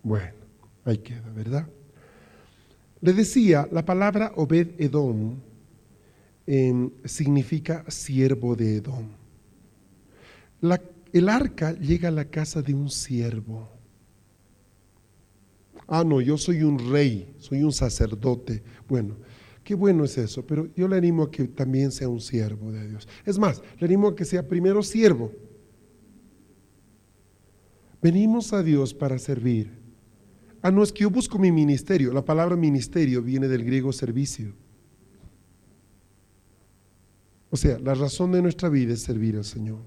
[SPEAKER 1] Bueno, ahí queda, ¿verdad? Le decía, la palabra Obed Edom em, significa siervo de Edom. el arca llega a la casa de un siervo. Ah, no, yo soy un rey, soy un sacerdote. Bueno, Qué bueno es eso, pero yo le animo a que también sea un siervo de Dios. Es más, le animo a que sea primero siervo. Venimos a Dios para servir. Ah, no es que yo busco mi ministerio. La palabra ministerio viene del griego servicio. O sea, la razón de nuestra vida es servir al Señor.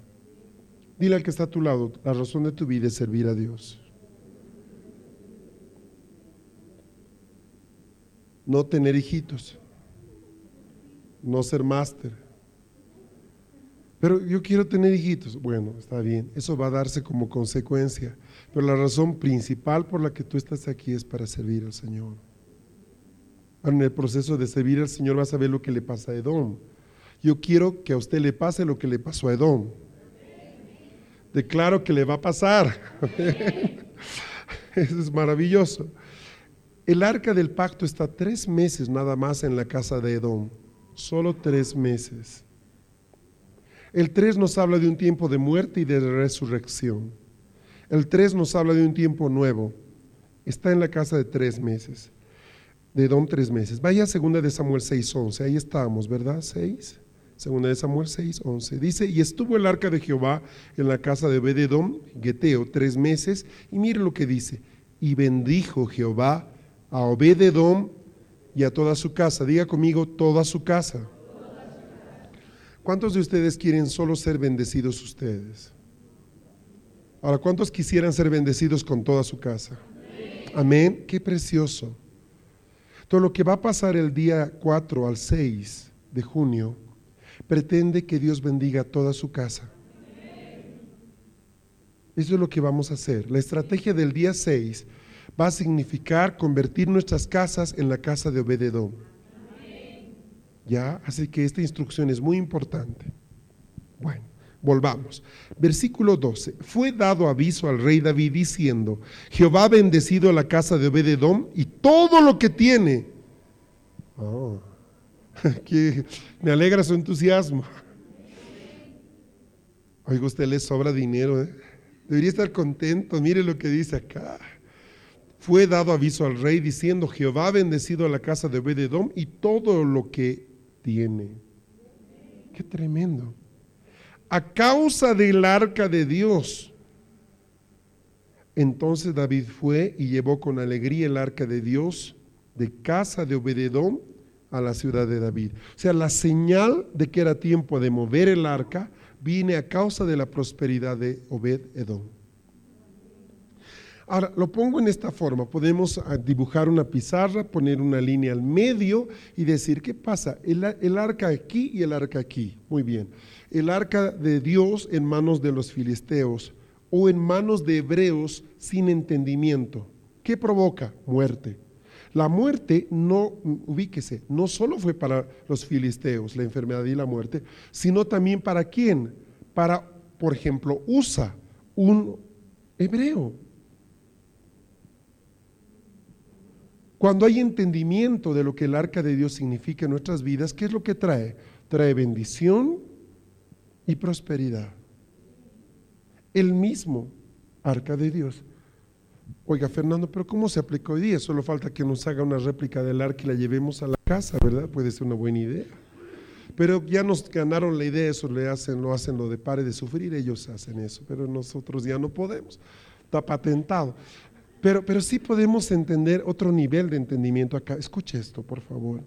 [SPEAKER 1] Dile al que está a tu lado, la razón de tu vida es servir a Dios. No tener hijitos, no ser máster. Pero yo quiero tener hijitos. Bueno, está bien, eso va a darse como consecuencia. Pero la razón principal por la que tú estás aquí es para servir al Señor. En el proceso de servir al Señor vas a ver lo que le pasa a Edom. Yo quiero que a usted le pase lo que le pasó a Edom. Declaro que le va a pasar. Eso es maravilloso. El arca del pacto está tres meses nada más en la casa de Edom. Solo tres meses. El tres nos habla de un tiempo de muerte y de resurrección. El tres nos habla de un tiempo nuevo. Está en la casa de tres meses. De Edom tres meses. Vaya a segunda de Samuel 6.11. Ahí estamos, ¿verdad? 6. Segunda de Samuel 6, 11. Dice, y estuvo el arca de Jehová en la casa de Obededom, Geteo, tres meses. Y mire lo que dice. Y bendijo Jehová a Obededom y a toda su casa. Diga conmigo, toda su casa. ¿Cuántos de ustedes quieren solo ser bendecidos ustedes? Ahora, ¿cuántos quisieran ser bendecidos con toda su casa? Amén. Qué precioso. Todo lo que va a pasar el día 4 al 6 de junio pretende que Dios bendiga toda su casa. Eso es lo que vamos a hacer. La estrategia del día 6 va a significar convertir nuestras casas en la casa de Obededón. ¿Ya? Así que esta instrucción es muy importante. Bueno, volvamos. Versículo 12. Fue dado aviso al rey David diciendo, Jehová ha bendecido la casa de Obededón y todo lo que tiene. Oh me alegra su entusiasmo. Oiga, usted le sobra dinero. ¿eh? Debería estar contento. Mire lo que dice acá. Fue dado aviso al rey diciendo, Jehová ha bendecido la casa de Obededom y todo lo que tiene. Qué tremendo. A causa del arca de Dios. Entonces David fue y llevó con alegría el arca de Dios de casa de Obededom a la ciudad de David. O sea, la señal de que era tiempo de mover el arca viene a causa de la prosperidad de Obed Edom. Ahora, lo pongo en esta forma. Podemos ah, dibujar una pizarra, poner una línea al medio y decir, ¿qué pasa? El, arca aquí y el arca aquí. Muy bien. El arca de Dios en manos de los filisteos o en manos de hebreos sin entendimiento. ¿Qué provoca? Muerte. La muerte no, ubíquese, no solo fue para los filisteos, la enfermedad y la muerte, sino también para quién? Para, por ejemplo, Usa, un hebreo. Cuando hay entendimiento de lo que el arca de Dios significa en nuestras vidas, ¿qué es lo que trae? Trae bendición y prosperidad. El mismo arca de Dios. Oiga, Fernando, pero ¿cómo se aplicó hoy día? Solo falta que nos haga una réplica del arca y la llevemos a la casa, ¿verdad? Puede ser una buena idea. Pero ya nos ganaron la idea, eso le hacen, lo hacen lo de pare de sufrir, ellos hacen eso, pero nosotros ya no podemos. Está patentado. Pero, pero sí podemos entender otro nivel de entendimiento acá. Escuche esto, por favor.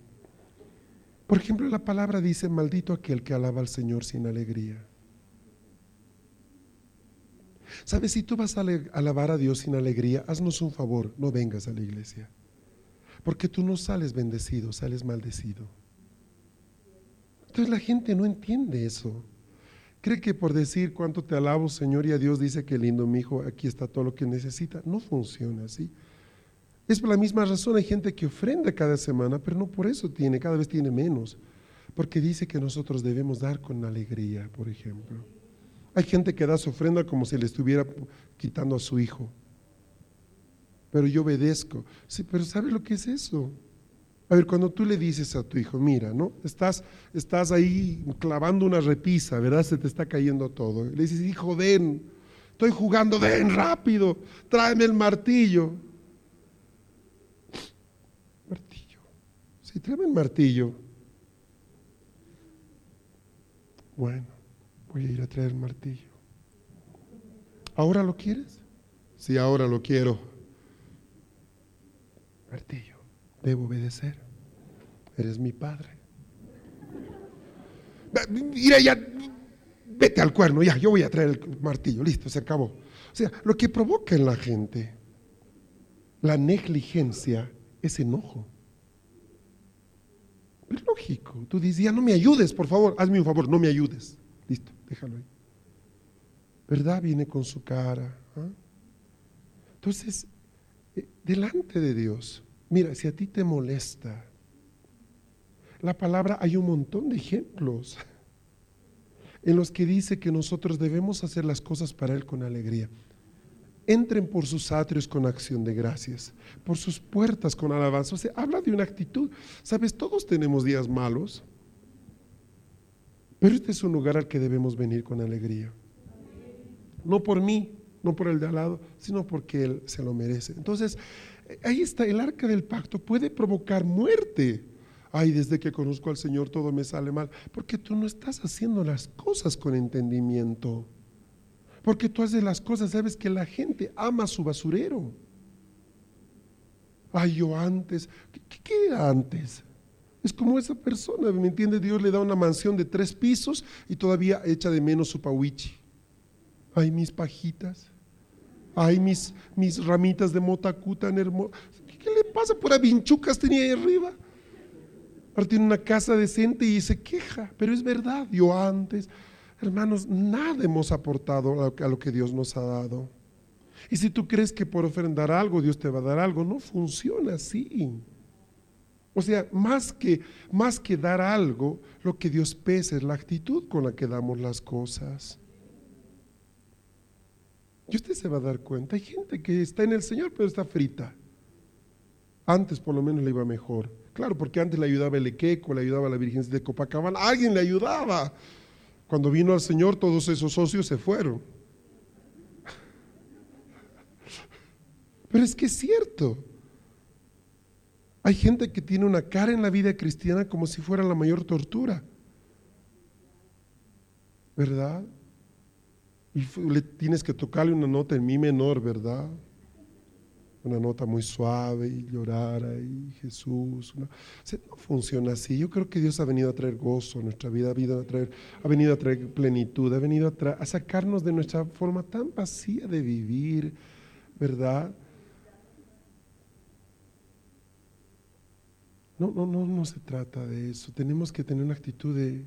[SPEAKER 1] Por ejemplo, la palabra dice, maldito aquel que alaba al Señor sin alegría. ¿Sabes? Si tú vas a alabar a Dios sin alegría, haznos un favor, no vengas a la iglesia. Porque tú no sales bendecido, sales maldecido. Entonces la gente no entiende eso. Cree que por decir cuánto te alabo, Señor, y a Dios dice que lindo, mi hijo, aquí está todo lo que necesita. No funciona así. Es por la misma razón, hay gente que ofrenda cada semana, pero no por eso tiene, cada vez tiene menos. Porque dice que nosotros debemos dar con alegría, por ejemplo. Hay gente que da su ofrenda como si le estuviera quitando a su hijo. Pero yo obedezco. Sí, pero ¿sabe lo que es eso? A ver, cuando tú le dices a tu hijo, mira, ¿no? Estás, estás ahí clavando una repisa, ¿verdad? Se te está cayendo todo. Le dices, hijo, ven, estoy jugando, ven rápido, tráeme el martillo. Martillo. Sí, tráeme el martillo. Bueno voy a ir a traer el martillo. ¿Ahora lo quieres? Si ahora lo quiero. Martillo, debo obedecer. Eres mi padre. Vete al cuerno, ya, yo voy a traer el martillo, listo, se acabó. O sea, lo que provoca en la gente la negligencia es enojo. Es lógico, tú dices, ya no me ayudes, por favor, hazme un favor, no me ayudes. Listo, déjalo ahí. ¿Verdad? Viene con su cara. ¿ah? Entonces, eh, delante de Dios, mira, si a ti te molesta, la palabra hay un montón de ejemplos en los que dice que nosotros debemos hacer las cosas para Él con alegría. Entren por sus atrios con acción de gracias, por sus puertas con alabanza. O sea, habla de una actitud. Sabes, todos tenemos días malos, pero este es un lugar al que debemos venir con alegría. No por mí, no por el de al lado, sino porque Él se lo merece. Entonces, ahí está, el arca del pacto puede provocar muerte ay, desde que conozco al Señor todo me sale mal, porque tú no estás haciendo las cosas con entendimiento. Porque tú haces las cosas, sabes que la gente ama su basurero. Ay, yo antes, ¿qué, era antes? Es como esa persona, ¿me entiende? Dios le da una mansión de tres pisos y todavía echa de menos su pawichi. Ay, mis pajitas. Ay, mis, mis ramitas de motacú tan hermosas. ¿Qué, le pasa? Pura vinchucas tenía ahí arriba. Ahora tiene una casa decente y se queja, pero es verdad, yo antes, hermanos, nada hemos aportado a lo que Dios nos ha dado. Y si tú crees que por ofrendar algo Dios te va a dar algo, no funciona así. O sea, más que, más que dar algo, lo que Dios pesa es la actitud con la que damos las cosas. Y usted se va a dar cuenta, hay gente que está en el Señor pero está frita. Antes por lo menos le iba mejor. Claro, porque antes le ayudaba el Equeco, le ayudaba la Virgen de Copacabana, alguien le ayudaba. Cuando vino al Señor, todos esos socios se fueron. Pero es que es cierto. Hay gente que tiene una cara en la vida cristiana como si fuera la mayor tortura. ¿Verdad? Y le tienes que tocarle una nota en mi menor, ¿verdad? una nota muy suave y llorar ahí, Jesús. no funciona así. Yo creo que Dios ha venido a traer gozo a nuestra vida, ha venido a traer, ha venido a traer plenitud, ha venido a, a sacarnos de nuestra forma tan vacía de vivir, ¿verdad? No, no, no, no se trata de eso. Tenemos que tener una actitud de,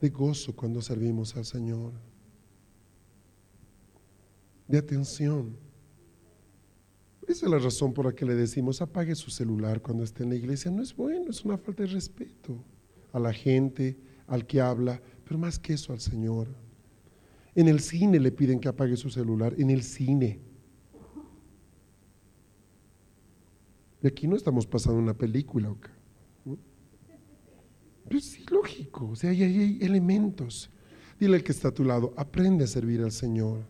[SPEAKER 1] de gozo cuando servimos al Señor, de atención. Esa es la razón por la que le decimos apague su celular cuando esté en la iglesia. No es bueno, es una falta de respeto a la gente, al que habla, pero más que eso al Señor. En el cine le piden que apague su celular, en el cine. Y aquí no estamos pasando una película. Pero sí, lógico, o sea, hay elementos. Dile al que está a tu lado, aprende a servir al Señor.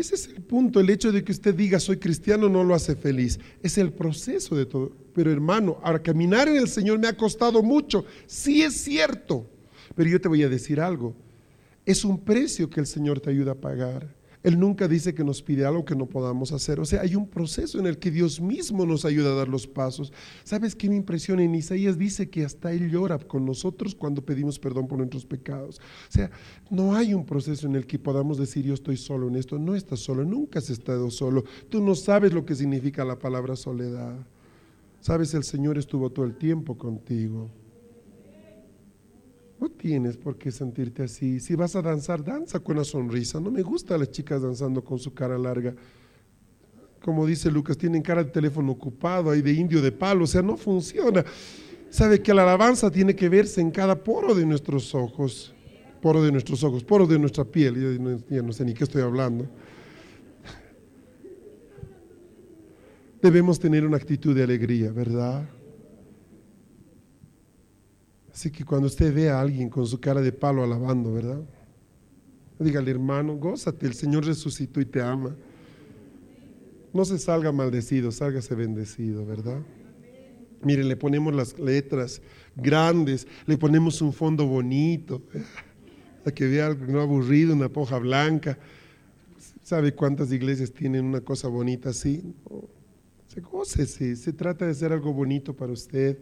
[SPEAKER 1] Ese es el punto. El hecho de que usted diga soy cristiano no lo hace feliz. Es el proceso de todo. Pero hermano, ahora caminar en el Señor me ha costado mucho. Sí es cierto. Pero yo te voy a decir algo. Es un precio que el Señor te ayuda a pagar. Él nunca dice que nos pide algo que no podamos hacer. O sea, hay un proceso en el que Dios mismo nos ayuda a dar los pasos. ¿Sabes qué me impresiona? En Isaías dice que hasta Él llora con nosotros cuando pedimos perdón por nuestros pecados. O sea, no hay un proceso en el que podamos decir yo estoy solo en esto. No estás solo, nunca has estado solo. Tú no sabes lo que significa la palabra soledad. Sabes, el Señor estuvo todo el tiempo contigo. No tienes por qué sentirte así. Si vas a danzar, danza con una sonrisa. No me gustan las chicas danzando con su cara larga. Como dice Lucas, tienen cara de teléfono ocupado, ahí de indio de palo. O sea, no funciona. Sabe que la alabanza tiene que verse en cada poro de nuestros ojos. Poro de nuestros ojos, poro de nuestra piel. ya no sé ni qué estoy hablando. Debemos tener una actitud de alegría, ¿verdad? Así que cuando usted ve a alguien con su cara de palo alabando, ¿verdad? Dígale, hermano, gózate, el Señor resucitó y te ama. No se salga maldecido, sálgase bendecido, ¿verdad? Miren, le ponemos las letras grandes, le ponemos un fondo bonito. a que vea algo no aburrido, una poja blanca. ¿Sabe cuántas iglesias tienen una cosa bonita así? Se goce, se trata de hacer algo bonito para usted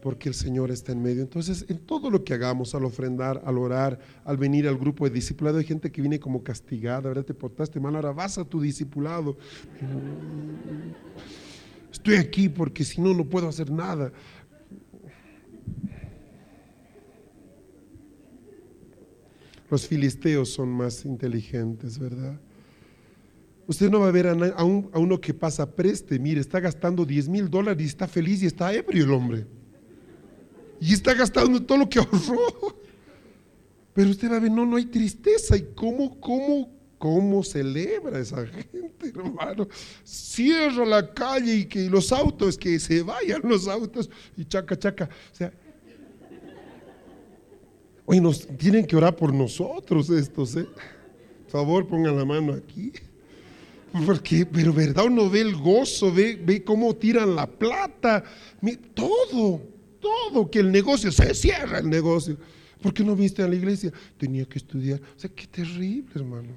[SPEAKER 1] porque el Señor está en medio. Entonces, en todo lo que hagamos, al ofrendar, al orar, al venir al grupo de discipulado, hay gente que viene como castigada, ¿verdad? Te portaste mal, ahora vas a tu discipulado. Estoy aquí porque si no, no puedo hacer nada. Los filisteos son más inteligentes, ¿verdad? Usted no va a ver a, uno que pasa preste, mire, está gastando 10 mil dólares y está feliz y está ebrio el hombre. Y está gastando todo lo que ahorró. Pero usted va a ver, no, no hay tristeza. ¿Y cómo, cómo, cómo celebra esa gente, hermano? Cierra la calle y que los autos, que se vayan los autos y chaca, chaca. O sea, Oye, nos tienen que orar por nosotros estos, ¿eh? Por favor, pongan la mano aquí. Porque, pero verdad, uno ve el gozo, ve, ve cómo tiran la plata, todo, todo, que el negocio se cierra el negocio. ¿Por qué no viste a la iglesia? Tenía que estudiar. O sea, qué terrible, hermano.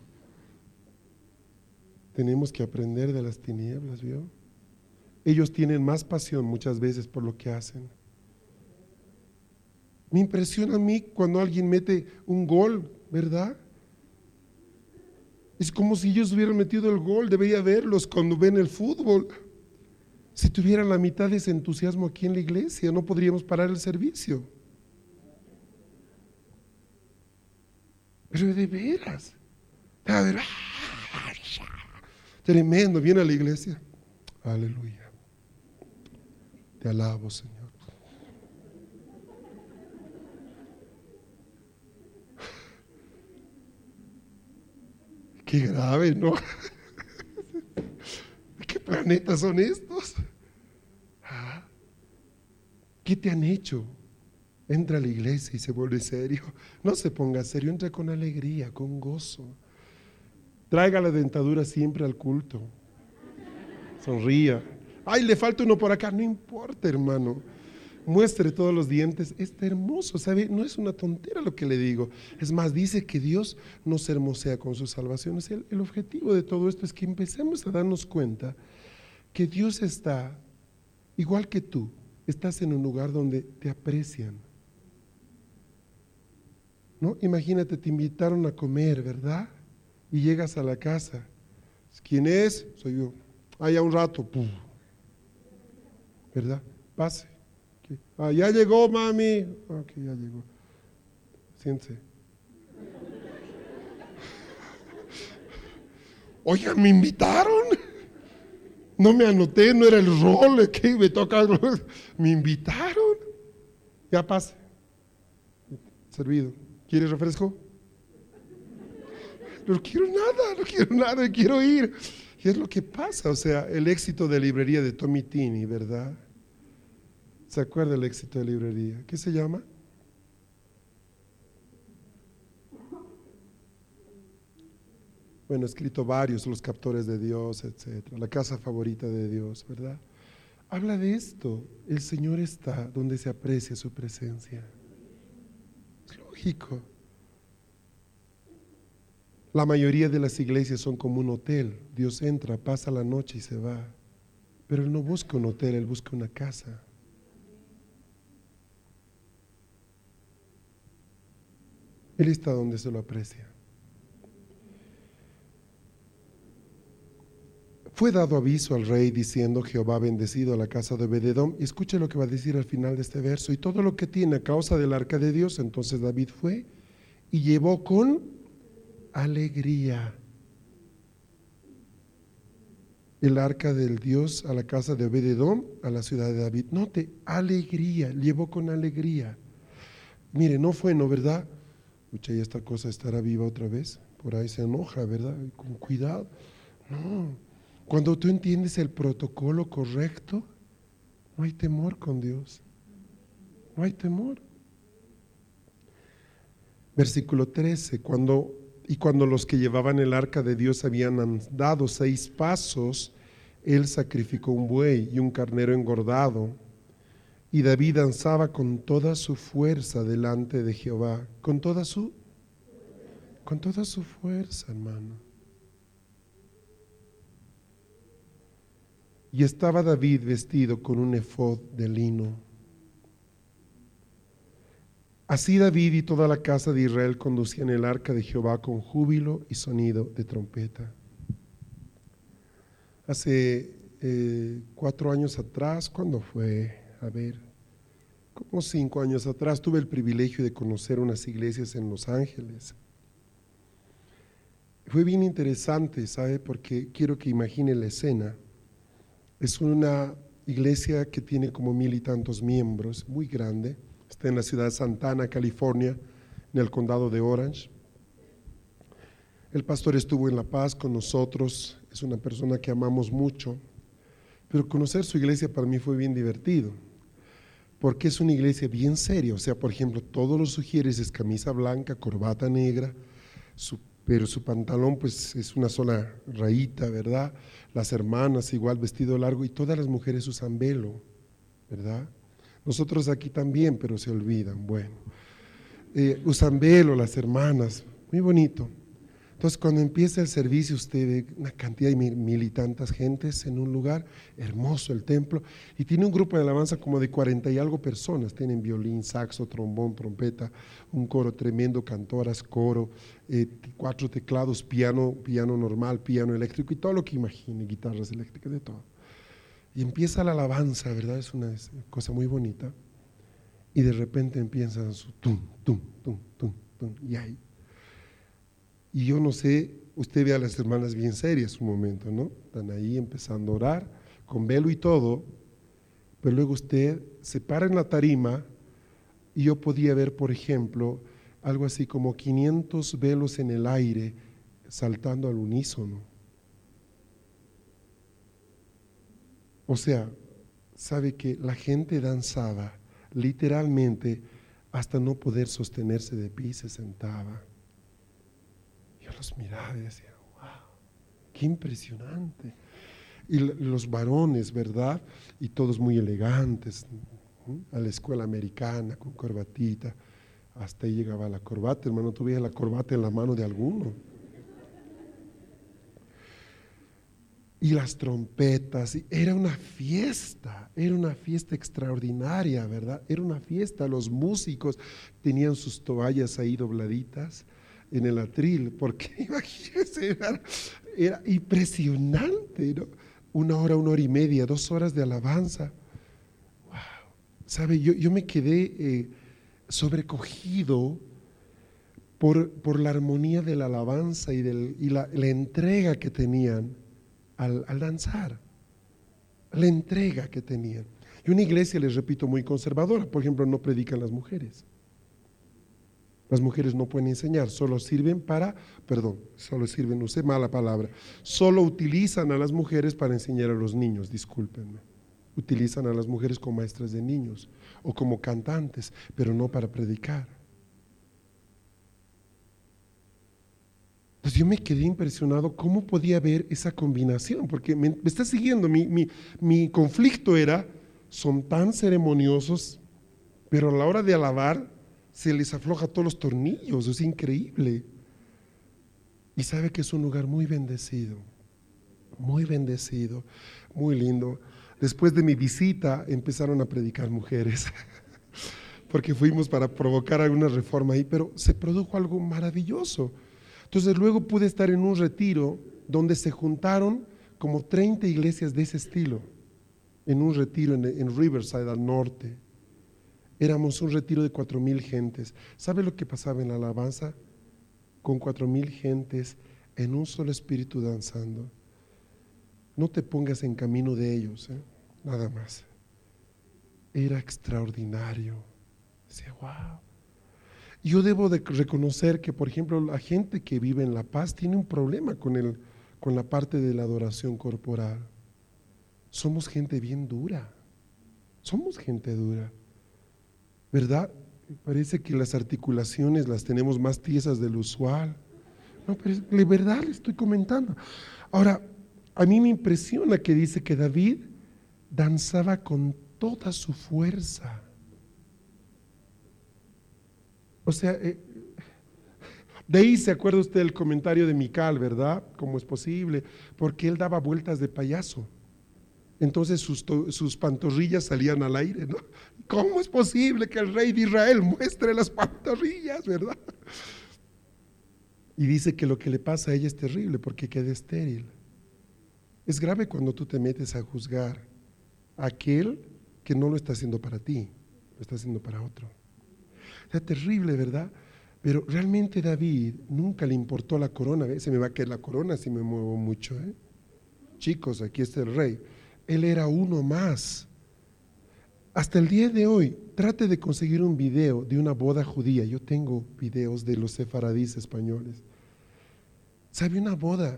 [SPEAKER 1] Tenemos que aprender de las tinieblas, ¿vio? Ellos tienen más pasión muchas veces por lo que hacen. Me impresiona a mí cuando alguien mete un gol, ¿verdad? Es como si ellos hubieran metido el gol, debería verlos cuando ven el fútbol. Si tuvieran la mitad de ese entusiasmo aquí en la iglesia, no podríamos parar el servicio. Pero de veras. Tremendo, viene a la iglesia. Aleluya. Te alabo, Señor. Qué grave, ¿no? ¿Qué planetas son estos? Ah, ¿Qué te han hecho? Entra a la iglesia y se vuelve serio. No se ponga serio, entra con alegría, con gozo. Traiga la dentadura siempre al culto. Sonría. Ay, le falta uno por acá. No importa, hermano muestre todos los dientes, está hermoso, ¿sabe? No es una tontera lo que le digo. Es más, dice que Dios nos hermosea con su salvación. El, objetivo de todo esto es que empecemos a darnos cuenta que Dios está, igual que tú, estás en un lugar donde te aprecian. ¿No? Imagínate, te invitaron a comer, ¿verdad? Y llegas a la casa. ¿Quién es? Soy yo. Allá un rato, ¿verdad? Pase. Ah, ya llegó, mami. Ok, ya llegó. Siéntese. Oiga, me invitaron. No me anoté, no era el rol que me toca. Me invitaron. Ya pase. Servido. ¿Quieres refresco? No quiero nada, no quiero nada, quiero ir. Y es lo que pasa, o sea, el éxito de librería de Tommy Tini, ¿verdad? ¿Se acuerda el éxito de librería? ¿Qué se llama? Bueno, escrito varios, los captores de Dios, etcétera, la casa favorita de Dios, ¿verdad? Habla de esto. El Señor está donde se aprecia su presencia. Es lógico. La mayoría de las iglesias son como un hotel. Dios entra, pasa la noche y se va. Pero Él no busca un hotel, Él busca una casa. Él está donde se lo aprecia. Fue dado aviso al rey diciendo Jehová bendecido a la casa de Obededom. Y escuche lo que va a decir al final de este verso. Y todo lo que tiene a causa del arca de Dios. Entonces David fue y llevó con alegría el arca del Dios a la casa de Obededom, a la ciudad de David. Note, alegría, llevó con alegría. Mire, no fue, ¿no verdad? Escucha, y esta cosa estará viva otra vez. Por ahí se enoja, ¿verdad? Con cuidado. No. Cuando tú entiendes el protocolo correcto, no hay temor con Dios. No hay temor. Versículo 13, cuando y cuando los que llevaban el arca de Dios habían andado seis pasos, él sacrificó un buey y un carnero engordado y David danzaba con toda su fuerza delante de Jehová, con toda su con toda su fuerza, hermano. Y estaba David vestido con un efod de lino. Así David y toda la casa de Israel conducían el arca de Jehová con júbilo y sonido de trompeta. Hace eh, cuatro años atrás, ¿cuándo fue? A ver, como cinco años atrás, tuve el privilegio de conocer unas iglesias en Los Ángeles. Fue bien interesante, ¿sabe? Porque quiero que imagine la escena. Es una iglesia que tiene como mil y tantos miembros, muy grande. Está en la ciudad de Santana, California, en el condado de Orange. El pastor estuvo en La Paz con nosotros, es una persona que amamos mucho, pero conocer su iglesia para mí fue bien divertido, porque es una iglesia bien seria, o sea, por ejemplo, todos los sugieres es camisa blanca, corbata negra, pero su pantalón pues es una sola rayita, ¿verdad? Las hermanas igual vestido largo y todas las mujeres usan velo, ¿verdad? Nosotros aquí también, pero se olvidan, bueno. Eh, usan velo las hermanas, muy bonito. Entonces, cuando empieza el servicio, usted ve una cantidad de mil, y tantas gentes en un lugar, hermoso el templo, y tiene un grupo de alabanza como de cuarenta y algo personas. Tienen violín, saxo, trombón, trompeta, un coro tremendo, cantoras, coro, eh, cuatro teclados, piano, piano normal, piano eléctrico y todo lo que imagine, guitarras eléctricas, de todo. Y empieza la alabanza, ¿verdad? Es una cosa muy bonita. Y de repente empiezan su tum, tum, tum, tum, tum, y ahí y yo no sé, usted ve a las hermanas bien serias un momento, ¿no? Están ahí empezando a orar, con velo y todo, pero luego usted se para en la tarima y yo podía ver, por ejemplo, algo así como 500 velos en el aire saltando al unísono. O sea, sabe que la gente danzaba literalmente hasta no poder sostenerse de pie se sentaba los miraba y decía, wow, qué impresionante. Y los varones, ¿verdad? Y todos muy elegantes, a la escuela americana, con corbatita. Hasta ahí llegaba la corbata, hermano, tuviera la corbata en la mano de alguno. y las trompetas. Era una fiesta, era una fiesta extraordinaria, ¿verdad? Era una fiesta. Los músicos tenían sus toallas ahí dobladitas en el atril, porque imagínense, era, impresionante, ¿no? Una hora, una hora y media, dos horas de alabanza. Wow. ¿Sabe? Yo, yo me quedé eh, sobrecogido por, por, la armonía de la alabanza y, del, y la, la, entrega que tenían al, al danzar. La entrega que tenían. Y una iglesia, les repito, muy conservadora. Por ejemplo, no predican las mujeres. Las mujeres no pueden enseñar, solo sirven para, perdón, solo sirven, usé mala palabra, solo utilizan a las mujeres para enseñar a los niños, discúlpenme. Utilizan a las mujeres como maestras de niños o como cantantes, pero no para predicar. Pues yo me quedé impresionado cómo podía haber esa combinación, porque me, está siguiendo, mi, mi, mi conflicto era, son tan ceremoniosos, pero a la hora de alabar se les afloja todos los tornillos, es increíble. Y sabe que es un lugar muy bendecido, muy bendecido, muy lindo. Después de mi visita empezaron a predicar mujeres, porque fuimos para provocar alguna reforma ahí, pero se produjo algo maravilloso. Entonces luego pude estar en un retiro donde se juntaron como 30 iglesias de ese estilo, en un retiro en, en Riverside al norte. Éramos un retiro de cuatro mil gentes. ¿Sabe lo que pasaba en la alabanza? Con cuatro mil gentes en un solo espíritu danzando. No te pongas en camino de ellos, ¿eh? nada más. Era extraordinario. Decía, wow. Yo debo de reconocer que, por ejemplo, la gente que vive en La Paz tiene un problema con, el, con la parte de la adoración corporal. Somos gente bien dura. Somos gente dura. ¿Verdad? Parece que las articulaciones las tenemos más tiesas de lo usual. No, pero de verdad le estoy comentando. Ahora, a mí me impresiona que dice que David danzaba con toda su fuerza. O sea, eh, De ahí se acuerda usted el comentario de Mical, ¿verdad? ¿Cómo es posible? Porque él daba vueltas de payaso. Entonces sus, sus, pantorrillas salían al aire, ¿no? ¿Cómo es posible que el rey de Israel muestre las pantorrillas, verdad? Y dice que lo que le pasa a ella es terrible porque queda estéril. Es grave cuando tú te metes a juzgar a aquel que no lo está haciendo para ti, lo está haciendo para otro. Es terrible, ¿verdad? Pero realmente David nunca le importó la corona. Se me va a caer la corona si me muevo mucho. ¿eh? Chicos, aquí está el rey. Él era uno más. Hasta el día de hoy, trate de conseguir un video de una boda judía. Yo tengo videos de los sefaradíes españoles. ¿Sabe una boda?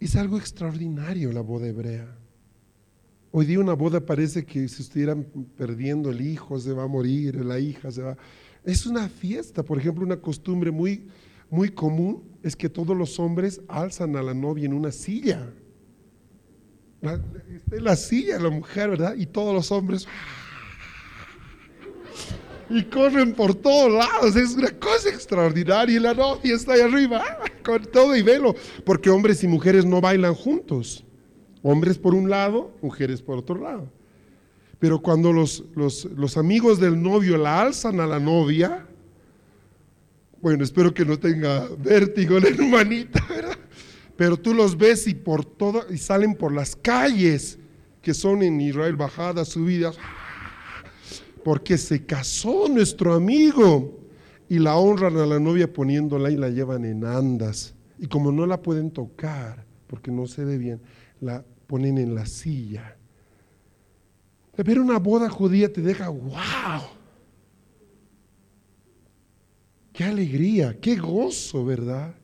[SPEAKER 1] Es algo extraordinario la boda hebrea. Hoy día una boda parece que si estuvieran perdiendo el hijo, se va a morir, la hija se va. Es una fiesta, por ejemplo, una costumbre muy, muy común es que todos los hombres alzan a la novia en una silla. Está en la silla la mujer, ¿verdad? Y todos los hombres y corren por todos lados. Es una cosa extraordinaria. Y la novia está ahí arriba con todo y velo. Porque hombres y mujeres no bailan juntos. Hombres por un lado, mujeres por otro lado. Pero cuando los, los, amigos del novio la alzan a la novia, bueno, espero que no tenga vértigo la hermanita, ¿verdad? Pero tú los ves y por todo, y salen por las calles que son en Israel bajadas, subidas, porque se casó nuestro amigo. Y la honran a la novia poniéndola y la llevan en andas. Y como no la pueden tocar, porque no se ve bien, la ponen en la silla. Ver una boda judía te deja, wow. Qué alegría, qué gozo, ¿verdad?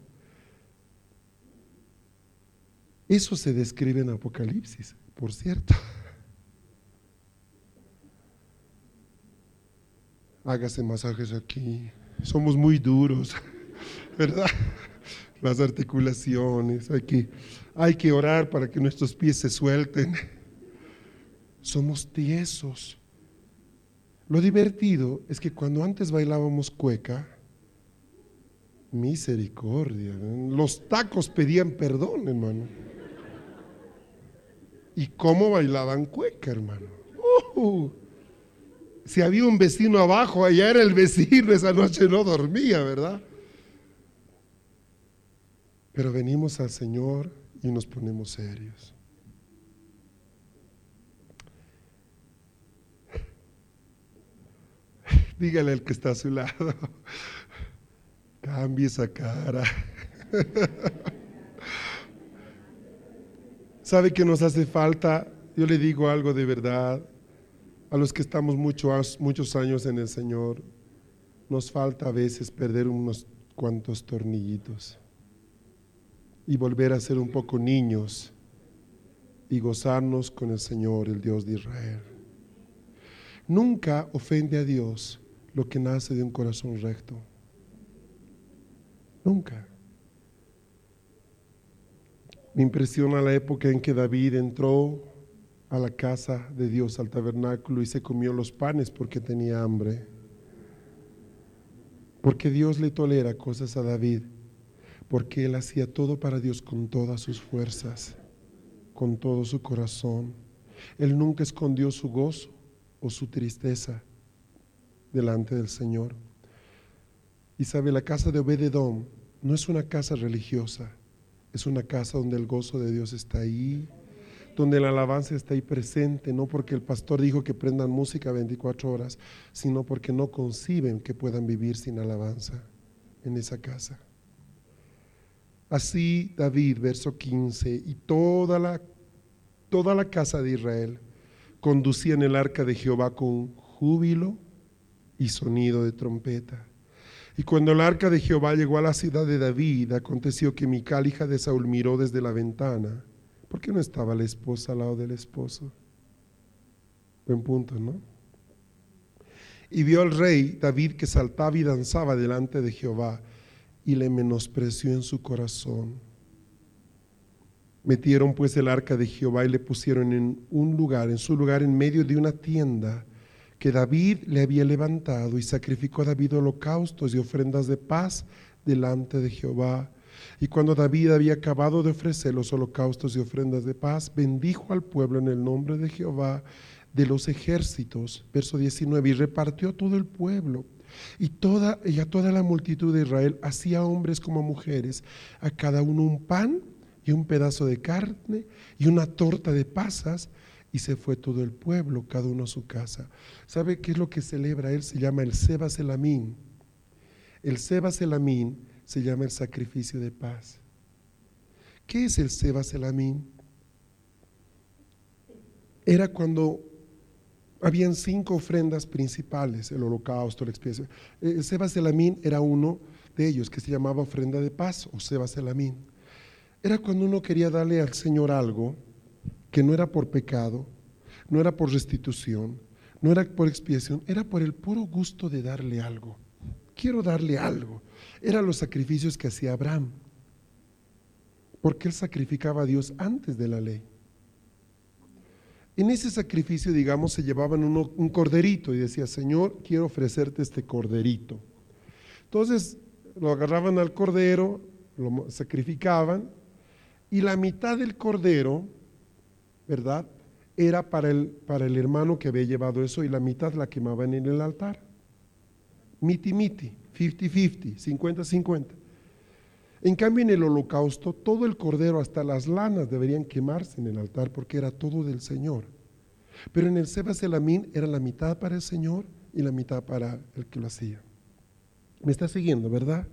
[SPEAKER 1] Eso se describe en Apocalipsis, por cierto. Hágase masajes aquí. Somos muy duros, ¿verdad? Las articulaciones, hay que hay que orar para que nuestros pies se suelten. Somos tiesos. Lo divertido es que cuando antes bailábamos cueca, misericordia, los tacos pedían perdón, hermano. ¿Y cómo bailaban cueca, hermano? Uh, si había un vecino abajo, allá era el vecino, esa noche no dormía, ¿verdad? Pero venimos al Señor y nos ponemos serios. Dígale al que está a su lado, cambie esa cara. ¿Sabe que nos hace falta? Yo le digo algo de verdad. A los que estamos muchos, muchos años en el Señor, nos falta a veces perder unos cuantos tornillitos y volver a ser un poco niños y gozarnos con el Señor, el Dios de Israel. Nunca ofende a Dios lo que nace de un corazón recto. Nunca. Me impresiona la época en que David entró a la casa de Dios, al tabernáculo, y se comió los panes porque tenía hambre. Porque Dios le tolera cosas a David porque él hacía todo para Dios con todas sus fuerzas, con todo su corazón. Él nunca escondió su gozo o su tristeza delante del Señor. Y la casa de Obededón no es una casa religiosa, es una casa donde el gozo de Dios está ahí, donde la alabanza está ahí presente, no porque el pastor dijo que prendan música 24 horas, sino porque no conciben que puedan vivir sin alabanza en esa casa. Así David, verso 15, y toda la, toda la casa de Israel conducían el arca de Jehová con júbilo y sonido de trompeta. Y cuando el arca de Jehová llegó a la ciudad de David, aconteció que Mical, hija de Saúl, miró desde la ventana. ¿Por qué no estaba la esposa al lado del esposo? Buen punto, ¿no? Y vio al rey David que saltaba y danzaba delante de Jehová y le menospreció en su corazón. Metieron pues el arca de Jehová y le pusieron en un lugar, en su lugar, en medio de una tienda que David le había levantado y sacrificó a David holocaustos y ofrendas de paz delante de Jehová. Y cuando David había acabado de ofrecer los holocaustos y ofrendas de paz, bendijo al pueblo en el nombre de Jehová de los ejércitos, verso 19, y repartió todo el pueblo. Y, toda, y a toda la multitud de Israel hacía hombres como mujeres, a cada uno un pan y un pedazo de carne y una torta de pasas, y se fue todo el pueblo, cada uno a su casa. ¿Sabe qué es lo que celebra él? Se llama el Seba Selamín. El Seba Selamín se llama el sacrificio de paz. ¿Qué es el Seba Selamín? Era cuando habían cinco ofrendas principales, el holocausto, la expiación. El Seba Selamín era uno de ellos, que se llamaba ofrenda de paz o Seba Selamín. Era cuando uno quería darle al Señor algo que no era por pecado, no era por restitución, no era por expiación, era por el puro gusto de darle algo. Quiero darle algo. Eran los sacrificios que hacía Abraham, porque él sacrificaba a Dios antes de la ley. En ese sacrificio, digamos, se llevaban un corderito y decía, Señor, quiero ofrecerte este corderito. Entonces lo agarraban al cordero, lo sacrificaban y la mitad del cordero, ¿verdad? Era para el, para el hermano que había llevado eso y la mitad la quemaban en el altar. Miti miti, 50-50, 50-50. En cambio, en el holocausto, todo el cordero, hasta las lanas, deberían quemarse en el altar porque era todo del Señor. Pero en el Seba Selamín era la mitad para el Señor y la mitad para el que lo hacía. Me está siguiendo, ¿verdad?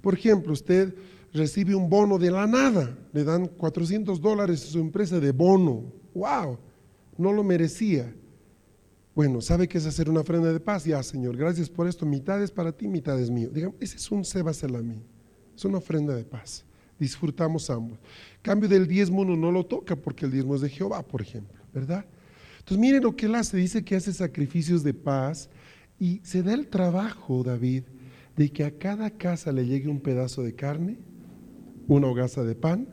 [SPEAKER 1] Por ejemplo, usted recibe un bono de la nada, le dan 400 dólares a su empresa de bono. ¡Wow! No lo merecía. Bueno, ¿sabe qué es hacer una ofrenda de paz? Ya, Señor, gracias por esto. Mitad es para ti, mitad es mío. Digamos, ese es un Seba. Es una ofrenda de paz. Disfrutamos ambos. Cambio del diezmo uno no lo toca porque el diezmo es de Jehová, por ejemplo, ¿verdad? Entonces miren lo que él hace. Dice que hace sacrificios de paz y se da el trabajo, David, de que a cada casa le llegue un pedazo de carne, una hogaza de pan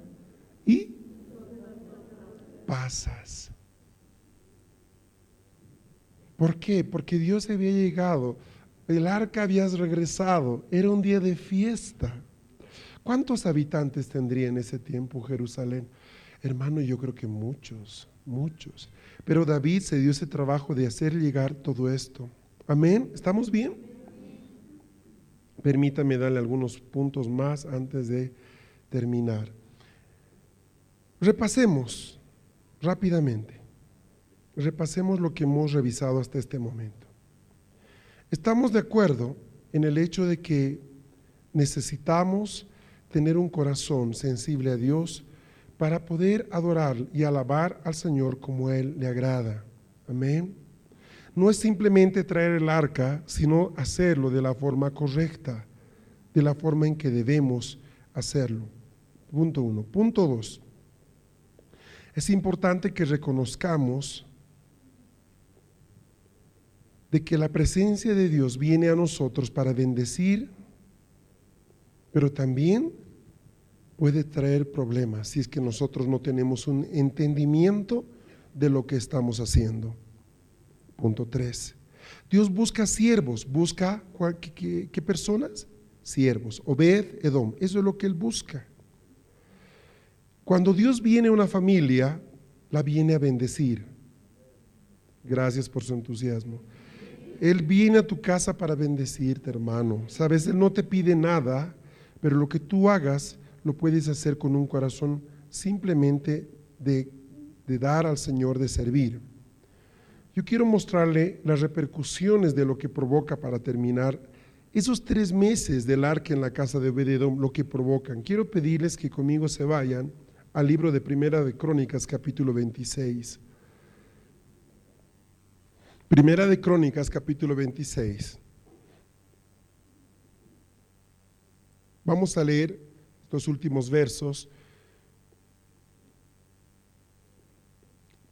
[SPEAKER 1] y pasas. ¿Por qué? Porque Dios había llegado, el arca habías regresado, era un día de fiesta. ¿Cuántos habitantes tendría en ese tiempo Jerusalén? Hermano, yo creo que muchos, muchos. Pero David se dio ese trabajo de hacer llegar todo esto. Amén. ¿Estamos bien? Permítame darle algunos puntos más antes de terminar. Repasemos rápidamente. Repasemos lo que hemos revisado hasta este momento. Estamos de acuerdo en el hecho de que necesitamos tener un corazón sensible a Dios para poder adorar y alabar al Señor como Él le agrada. Amén. No es simplemente traer el arca, sino hacerlo de la forma correcta, de la forma en que debemos hacerlo. Punto uno. Punto dos. Es importante que reconozcamos de que la presencia de Dios viene a nosotros para bendecir, pero también puede traer problemas si es que nosotros no tenemos un entendimiento de lo que estamos haciendo. Punto 3. Dios busca siervos, busca ¿qué, qué, personas? Siervos. Obed, Edom. Eso es lo que Él busca. Cuando Dios viene a una familia, la viene a bendecir. Gracias por su entusiasmo. Él viene a tu casa para bendecirte, hermano. Sabes, Él no te pide nada, pero lo que tú hagas lo puedes hacer con un corazón simplemente de, dar al Señor, de servir. Yo quiero mostrarle las repercusiones de lo que provoca para terminar esos tres meses del arca en la casa de Obededom, lo que provocan. Quiero pedirles que conmigo se vayan al libro de Primera de Crónicas, capítulo 26. Primera de Crónicas, capítulo 26. Vamos a leer los últimos versos.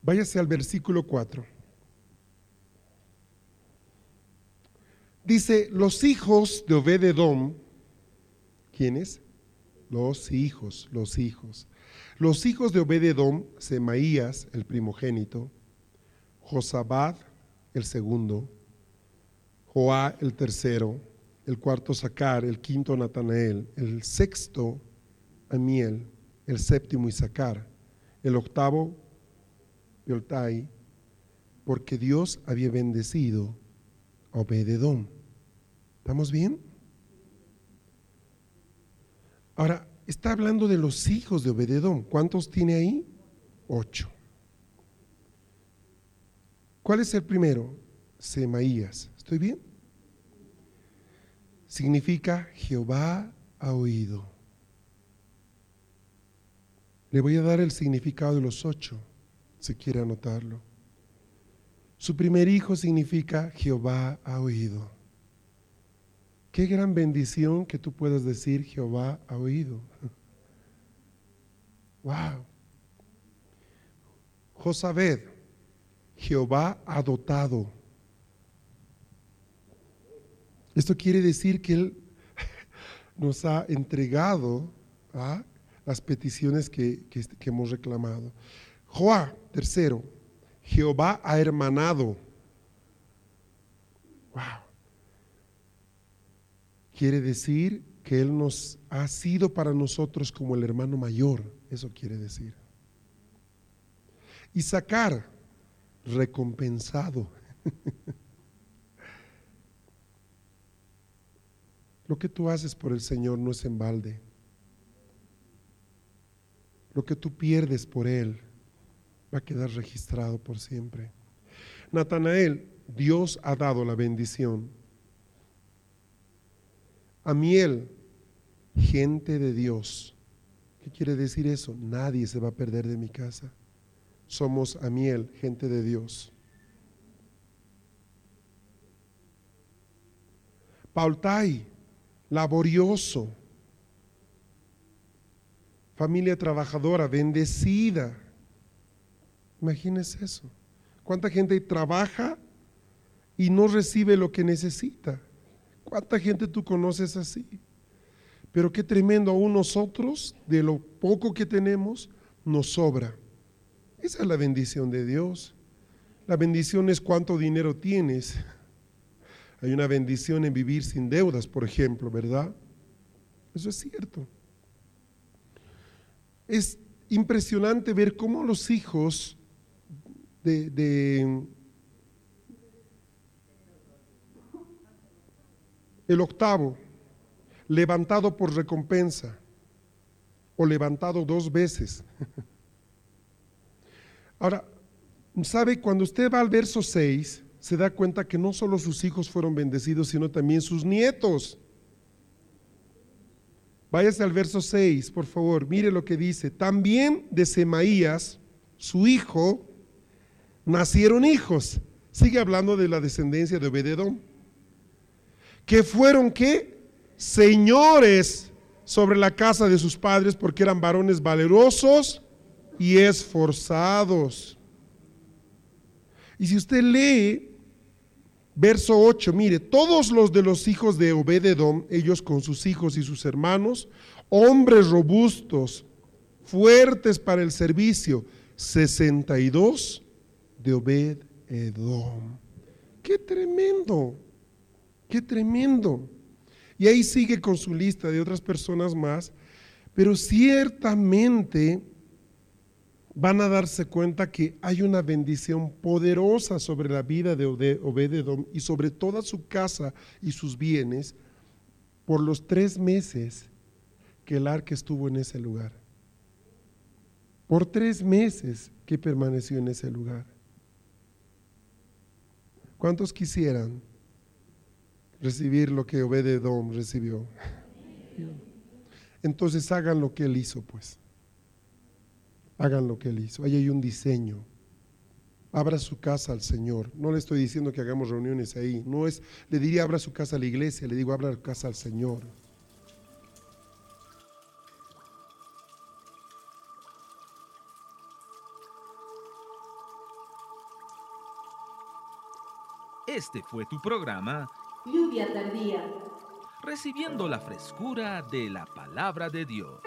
[SPEAKER 1] Váyase al versículo 4. Dice, los hijos de Obededom, ¿quiénes? Los hijos, los hijos. Los hijos de Obededom, Semaías, el primogénito, Josabad, el segundo, Joá, el tercero, el cuarto Sacar, el quinto Natanael, el sexto Amiel, el séptimo Isaacar, el octavo Yoltai, porque Dios había bendecido a Obededón. ¿Estamos bien? Ahora, está hablando de los hijos de Obededón. ¿Cuántos tiene ahí? Ocho. ¿Cuál es el primero? Semaías. ¿Estoy bien? Significa Jehová ha oído. Le voy a dar el significado de los ocho, si quiere anotarlo. Su primer hijo significa Jehová ha oído. Qué gran bendición que tú puedas decir Jehová ha oído. Wow. Josabed, Jehová ha dotado. Esto quiere decir que Él nos ha entregado ¿ah? las peticiones que, hemos reclamado. Joá, tercero, Jehová ha hermanado. Wow. Quiere decir que Él nos ha sido para nosotros como el hermano mayor. Eso quiere decir. Y sacar, recompensado. Lo que tú haces por el Señor no es en balde. Lo que tú pierdes por Él va a quedar registrado por siempre. Natanael, Dios ha dado la bendición. Amiel, gente de Dios. ¿Qué quiere decir eso? Nadie se va a perder de mi casa. Somos Amiel, gente de Dios. Paultai, laborioso. Familia trabajadora, bendecida. Imagínese eso. ¿Cuánta gente trabaja y no recibe lo que necesita? ¿Cuánta gente tú conoces así? Pero qué tremendo, aún nosotros, de lo poco que tenemos, nos sobra. Esa es la bendición de Dios. La bendición es cuánto dinero tienes. Hay una bendición en vivir sin deudas, por ejemplo, ¿verdad? Eso es cierto. Es impresionante ver cómo los hijos de, de el octavo, levantado por recompensa o levantado dos veces. Ahora, ¿sabe? Cuando usted va al verso 6, se da cuenta que no solo sus hijos fueron bendecidos, sino también sus nietos. Váyase al verso 6, por favor, mire lo que dice. También de Semaías, su hijo, nacieron hijos. Sigue hablando de la descendencia de Obededón. Que fueron qué? Señores sobre la casa de sus padres porque eran varones valerosos y esforzados. Y si usted lee verso 8, mire, todos los de los hijos de Obededón, ellos con sus hijos y sus hermanos, hombres robustos, fuertes para el servicio, 62 de Obed Edom. Qué tremendo, qué tremendo. Y ahí sigue con su lista de otras personas más, pero ciertamente van a darse cuenta que hay una bendición poderosa sobre la vida de Obed Edom y sobre toda su casa y sus bienes por los tres meses que el arca estuvo en ese lugar. Por tres meses que permaneció en ese lugar. ¿Cuántos quisieran recibir lo que Obededom recibió? Entonces hagan lo que él hizo, pues. Hagan lo que él hizo. Ahí hay un diseño. Abra su casa al Señor. No le estoy diciendo que hagamos reuniones ahí. No es, le diría abra su casa a la iglesia, le digo abra su casa al Señor.
[SPEAKER 2] Este fue tu programa
[SPEAKER 3] Lluvia tardía.
[SPEAKER 2] Recibiendo la frescura de la palabra de Dios.